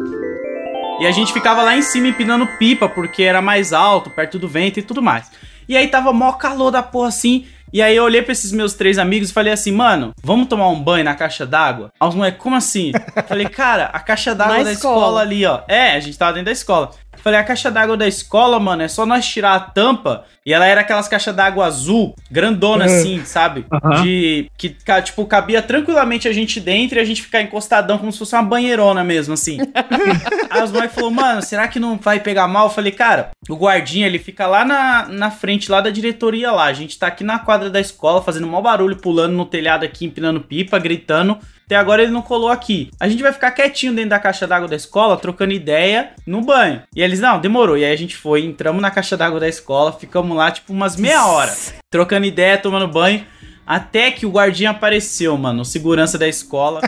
E a gente ficava lá em cima empinando pipa, porque era mais alto, perto do vento e tudo mais. E aí tava mó calor da porra assim. E aí eu olhei pra esses meus três amigos e falei assim, mano, vamos tomar um banho na caixa d'água? Aí os moleques, como assim? falei, cara, a caixa d'água Na da escola. escola ali, ó. É, a gente tava dentro da escola. Falei, a caixa d'água da escola, mano, é só nós tirar a tampa. E ela era aquelas caixas d'água azul, grandona Uhum. assim, sabe? Aham. De. Que, tipo, cabia tranquilamente a gente dentro e a gente ficar encostadão como se fosse uma banheirona mesmo, assim. Aí os moleques falaram, mano, será que não vai pegar mal? Eu falei, cara, o guardinha, ele fica lá na, na frente, lá da diretoria lá. A gente tá aqui na quadra da escola, fazendo maior barulho, pulando no telhado aqui, empinando pipa, gritando. Até agora ele não colou aqui. A gente vai ficar quietinho dentro da caixa d'água da escola, trocando ideia no banho. E eles, não, demorou. E aí a gente foi, entramos na caixa d'água da escola, ficamos lá, tipo, umas meia hora, trocando ideia, tomando banho. Até que o guardinha apareceu, mano, segurança da escola.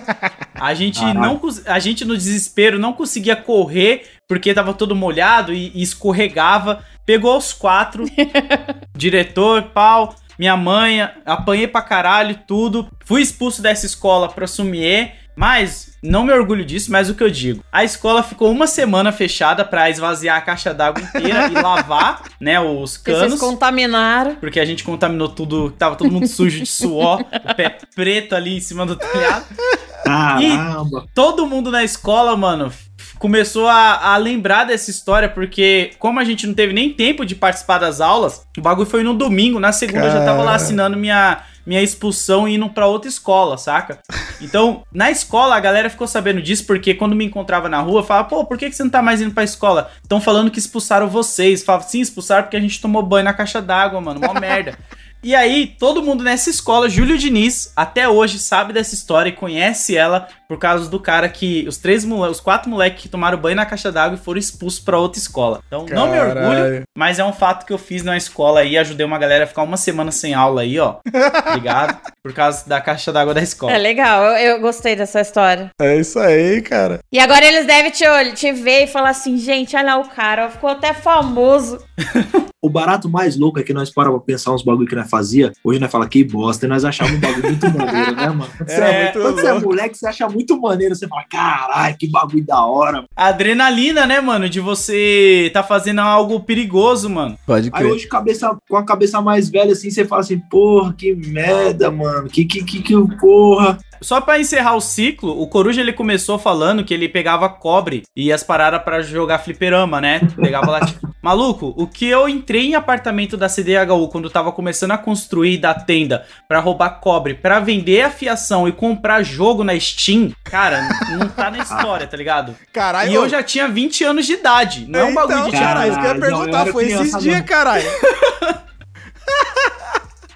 A gente Caraca. não a gente no desespero não conseguia correr porque tava todo molhado e, e escorregava. Pegou os quatro, diretor, pau, minha mãe, apanhei pra caralho tudo. Fui expulso dessa escola pra Sumier, mas não me orgulho disso, mas o que eu digo. A escola ficou uma semana fechada pra esvaziar a caixa d'água inteira e lavar, né, os Porque vocês canos. contaminaram. Porque a gente contaminou tudo, tava todo mundo sujo de suor, o pé preto ali em cima do telhado. Caramba. Todo mundo na escola, mano, começou a, a lembrar dessa história, porque como a gente não teve nem tempo de participar das aulas, o bagulho foi no domingo, na segunda eu já tava lá assinando minha, minha expulsão e indo pra outra escola, saca? Então, na escola a galera ficou sabendo disso, porque quando me encontrava na rua, falava, pô, por que, que você não tá mais indo pra escola? Estão falando que expulsaram vocês. Falava, sim, expulsaram porque a gente tomou banho na caixa d'água, mano, mó merda. E aí, todo mundo nessa escola, Júlio Diniz, até hoje sabe dessa história e conhece ela por causa do cara que. Os três os quatro moleques que tomaram banho na caixa d'água e foram expulsos pra outra escola. Então, não me Caralho. orgulho, mas é um fato que eu fiz na escola aí, ajudei uma galera a ficar uma semana sem aula aí, ó. Obrigado. por causa da caixa d'água da escola. É legal, eu, eu gostei dessa história. É isso aí, cara. E agora eles devem te, te ver e falar assim, gente, olha lá o cara, ficou até famoso. O barato mais louco é que nós paramos pra pensar uns bagulho que nós fazia. Hoje nós fala que bosta, e nós achávamos um bagulho muito maneiro, né, mano? Quando, você, É, é, muito quando você é moleque, você acha muito maneiro. Você fala, caralho, que bagulho da hora. A adrenalina, né, mano? De você tá fazendo algo perigoso, mano. Pode Aí hoje, cabeça, com a cabeça mais velha, assim, você fala assim, porra, que merda, mano. Que, que, que, que porra. Só pra encerrar o ciclo, o Coruja ele começou falando que ele pegava cobre e as paradas pra jogar fliperama, né? Pegava lá. tipo- Maluco, o que eu entrei em apartamento da CDHU quando tava começando a construir da tenda pra roubar cobre, pra vender a fiação e comprar jogo na Steam, cara, não tá na história, tá ligado? Caralho, E eu já tinha 20 anos de idade, não é um bagulho Então, de cara, tipo, isso que eu ia Caralho, não, eu perguntar. era Foi esses dias, caralho.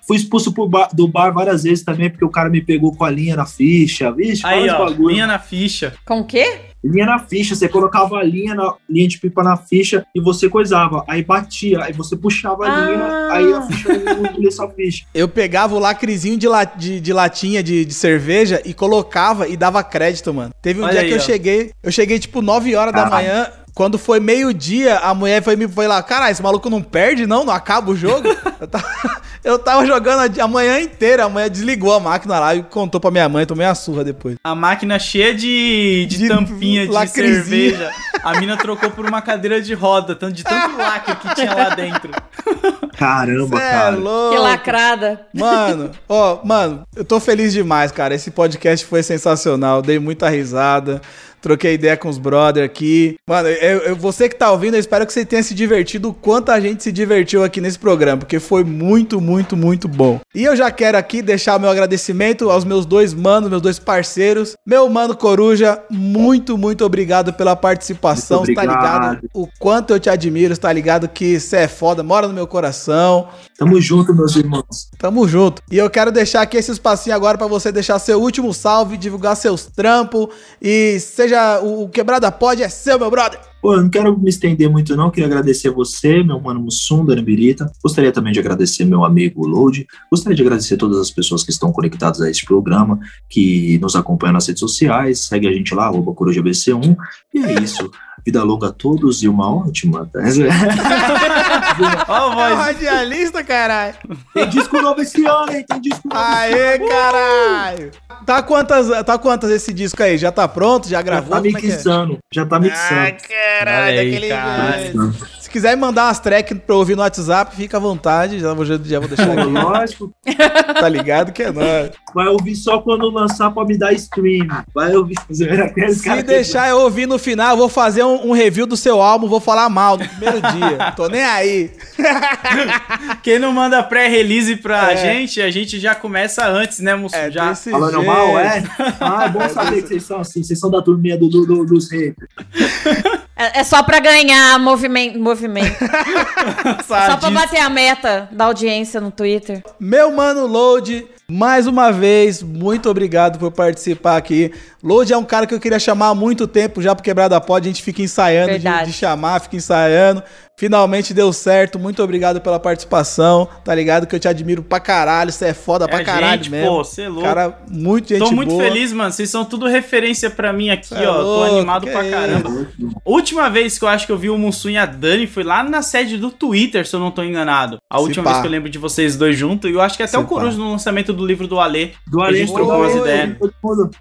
Fui expulso pro bar- do bar várias vezes também, porque o cara me pegou com a linha na ficha. Vixe, Aí, ó, bagulho. linha na ficha. Com o quê? Linha na ficha, você colocava a linha, na, linha de pipa na ficha e você coisava. Aí batia, aí você puxava a Ah. linha, aí a ficha não sua ficha. Eu pegava o lacrezinho de, la- de, de latinha de, de cerveja e colocava e dava crédito, mano. Teve um Olha dia aí, que eu ó. cheguei, eu cheguei tipo 9 horas da Caralho. manhã. Quando foi meio-dia, a mulher foi me foi lá, caralho, esse maluco não perde, não? Não acaba o jogo? eu, tava, eu tava jogando a, a manhã inteira, a mulher desligou a máquina lá e contou pra minha mãe, tomei uma surra depois. A máquina cheia de, de, De tampinha de cerveja. A mina trocou por uma cadeira de roda, tanto de tanto lacre que tinha lá dentro. Caramba, Cê é cara. louco. Que lacrada. Mano, ó, mano, eu tô feliz demais, cara. Esse podcast foi sensacional. Dei muita risada. Troquei ideia com os brother aqui. Mano, eu, eu- você que tá ouvindo, eu espero que você tenha se divertido o quanto a gente se divertiu aqui nesse programa, porque foi muito, muito, muito bom. E eu já quero aqui deixar o meu agradecimento aos meus dois manos, meus dois parceiros. Meu mano Coruja, muito, muito obrigado pela participação. Tá ligado? O quanto eu te admiro, tá ligado? Que você é foda, mora no meu coração. Tamo junto, meus irmãos. Tamo junto. E eu quero deixar aqui esse espacinho agora pra você deixar seu último salve, divulgar seus trampos e seja o, Quebrada Pode é seu, meu brother. Pô, eu não quero me estender muito, não. Queria agradecer a você, meu mano Mussum, da Birita. Gostaria também de agradecer meu amigo Load. Gostaria de agradecer todas as pessoas que estão conectadas a este programa, que nos acompanham nas redes sociais. Segue a gente lá, arroba CorujaBC1. E é isso. Vida longa a todos e uma ótima. Ó, a É o voz. radialista, caralho. Tem disco novo esse ano, hein? Tem disco novo. Aê, caralho. Tá quantas, tá quantas esse disco aí? Já tá pronto? Já Já gravou? tá Como é é? mixando. Já tá Ah, mixando. Olha caralho, aí, daquele cara. Quiser me mandar umas tracks pra eu ouvir no WhatsApp, fica à vontade. Já vou, já vou deixar aqui. Lógico. Tá ligado que é nóis. Vai ouvir só quando lançar pra me dar stream. Vai ouvir. Se deixar eu ouvir no final, eu vou fazer um, um review do seu álbum, vou falar mal no primeiro dia. Tô nem aí. Quem não manda pré-release pra É. gente, a gente já começa antes, né, Musso? É já. Falando jeito. mal, é? Ah, é bom saber que vocês são assim. Vocês são da turminha do, do- do- dos haters. É, é só pra ganhar movimento. Movimento. só pra bater a meta da audiência no Twitter. Meu mano Load, mais uma vez, muito obrigado por participar aqui. Load é um cara que eu queria chamar há muito tempo já pro Quebrada Pod, a gente fica ensaiando de, de chamar, fica ensaiando. Finalmente deu certo, muito obrigado pela participação, tá ligado? Que eu te admiro pra caralho, você é foda pra É, caralho gente, mesmo. pô, cê é louco. Cara, muito gente Tô muito boa. feliz, mano. Vocês são tudo referência pra mim aqui, Cê é ó. Tô louco, animado que pra é caramba. Última vez que eu acho que eu vi o Mussum e a Dani foi lá na sede do Twitter, se eu não tô enganado. A última vez que eu lembro de vocês dois juntos. E eu acho que até Se o Coruja no lançamento do livro do Alê. Do a Alê, gente trocou umas ideias.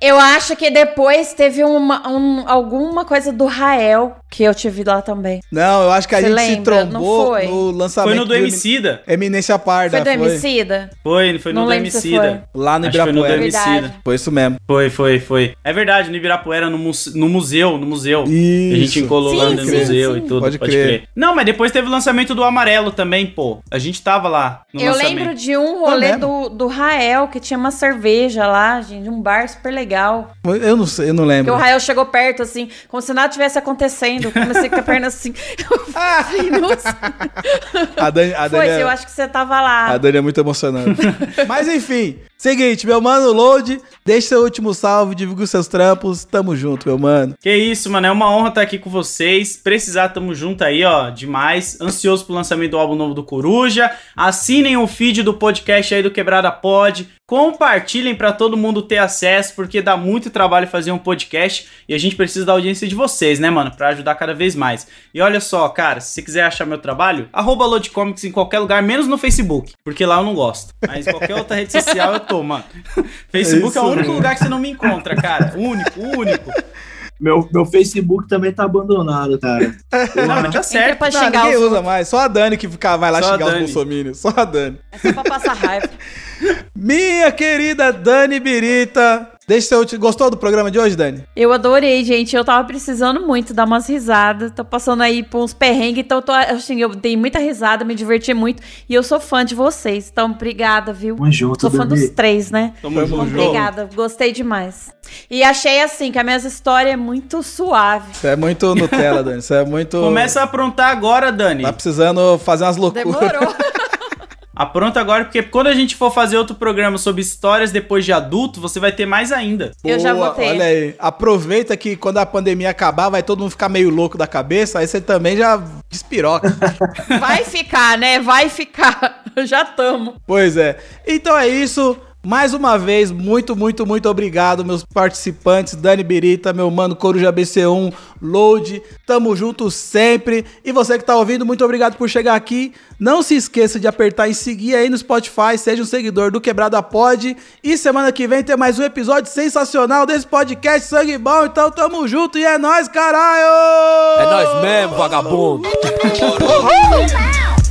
Eu acho que depois teve uma, um- alguma coisa do Rael que eu tive lá também. Não, eu acho que a Cê gente se lembra? Não trombou foi? no lançamento Foi no do Emicida. Eminência Parda. Foi do Emicida? Foi, foi no Não do lembro se Emicida. Lá no Acho que foi no do Ibirapuera. Emicida. Foi isso mesmo. Foi, foi, foi. É verdade, no Ibirapuera, no, no museu, no museu. Isso. A gente encolou lá Sim, no sim, museu sim. e tudo, Pode pode, crer. crer. Não, mas depois teve o lançamento do Amarelo também, pô. A gente tava lá no Eu lançamento. lembro de um rolê do, do Rael, que tinha uma cerveja lá, gente, um bar super legal. Eu não sei, eu não Que lembro. o Rael chegou perto, assim, como se nada tivesse acontecendo. Comecei com a perna assim. Eu A Dani, a Dani Foi, é- eu acho que você tava lá. A Dani é muito emocionante. Mas enfim, seguinte, meu mano Load, deixe seu último salve, divulgue os seus trampos. Tamo junto, meu mano. Que isso, mano. É uma honra estar aqui com vocês. Precisar, tamo junto aí, ó. Demais. Ansioso pro lançamento do álbum novo do Coruja. Assinem o feed do podcast aí do Quebrada Pod. Compartilhem pra todo mundo ter acesso, porque dá muito trabalho fazer um podcast e a gente precisa da audiência de vocês, né, mano? Pra ajudar cada vez mais. E olha só, cara, se você quiser achar meu trabalho, arroba Loadcomics em qualquer lugar, menos no Facebook, porque lá eu não gosto. Mas em qualquer outra rede social eu tô, mano. Facebook é, o isso único mesmo. lugar que você não me encontra, cara. Único, único. Meu, meu Facebook também tá abandonado, cara. Não, mas tá Entra certo. pra Não, xingar ninguém os usa mais, só a Dani que fica, vai lá Só xingar os bolsominions. Só a Dani. É só pra passar raiva. Minha querida Dani Birita, deixe seu último. Gostou do programa de hoje, Dani? Eu adorei, gente. Eu tava precisando muito dar umas risadas. Tô passando aí por uns perrengues, então eu tô, assim, eu dei muita risada, me diverti muito. E eu sou fã de vocês. Então, obrigada, viu? Tamo junto, Sou fã bebê. dos três, né? Tamo junto. junto. Obrigada, gostei demais. E achei assim que a minha história é muito suave. Você é muito Nutella, Dani. Você é muito. Começa a aprontar agora, Dani. Tá precisando fazer umas loucuras. Demorou. Apronta agora, porque quando a gente for fazer outro programa sobre histórias depois de adulto, você vai ter mais ainda. Eu já Boa, votei. Olha aí. Aproveita que quando a pandemia acabar, vai todo mundo ficar meio louco da cabeça. Aí você também já despiroca. Vai ficar, né? Vai ficar. Já tamo. Pois é. Então é isso. Mais uma vez, muito, muito, muito obrigado, meus participantes, Dani Birita, meu mano Coruja BC1, Load, tamo junto sempre. E você que tá ouvindo, muito obrigado por chegar aqui. Não se esqueça de apertar em seguir aí no Spotify, seja um seguidor do Quebrada Pod. E semana que vem tem mais um episódio sensacional desse podcast Sangue Bom. Então tamo junto e é nóis, caralho! É nós mesmo, vagabundo. Uhul!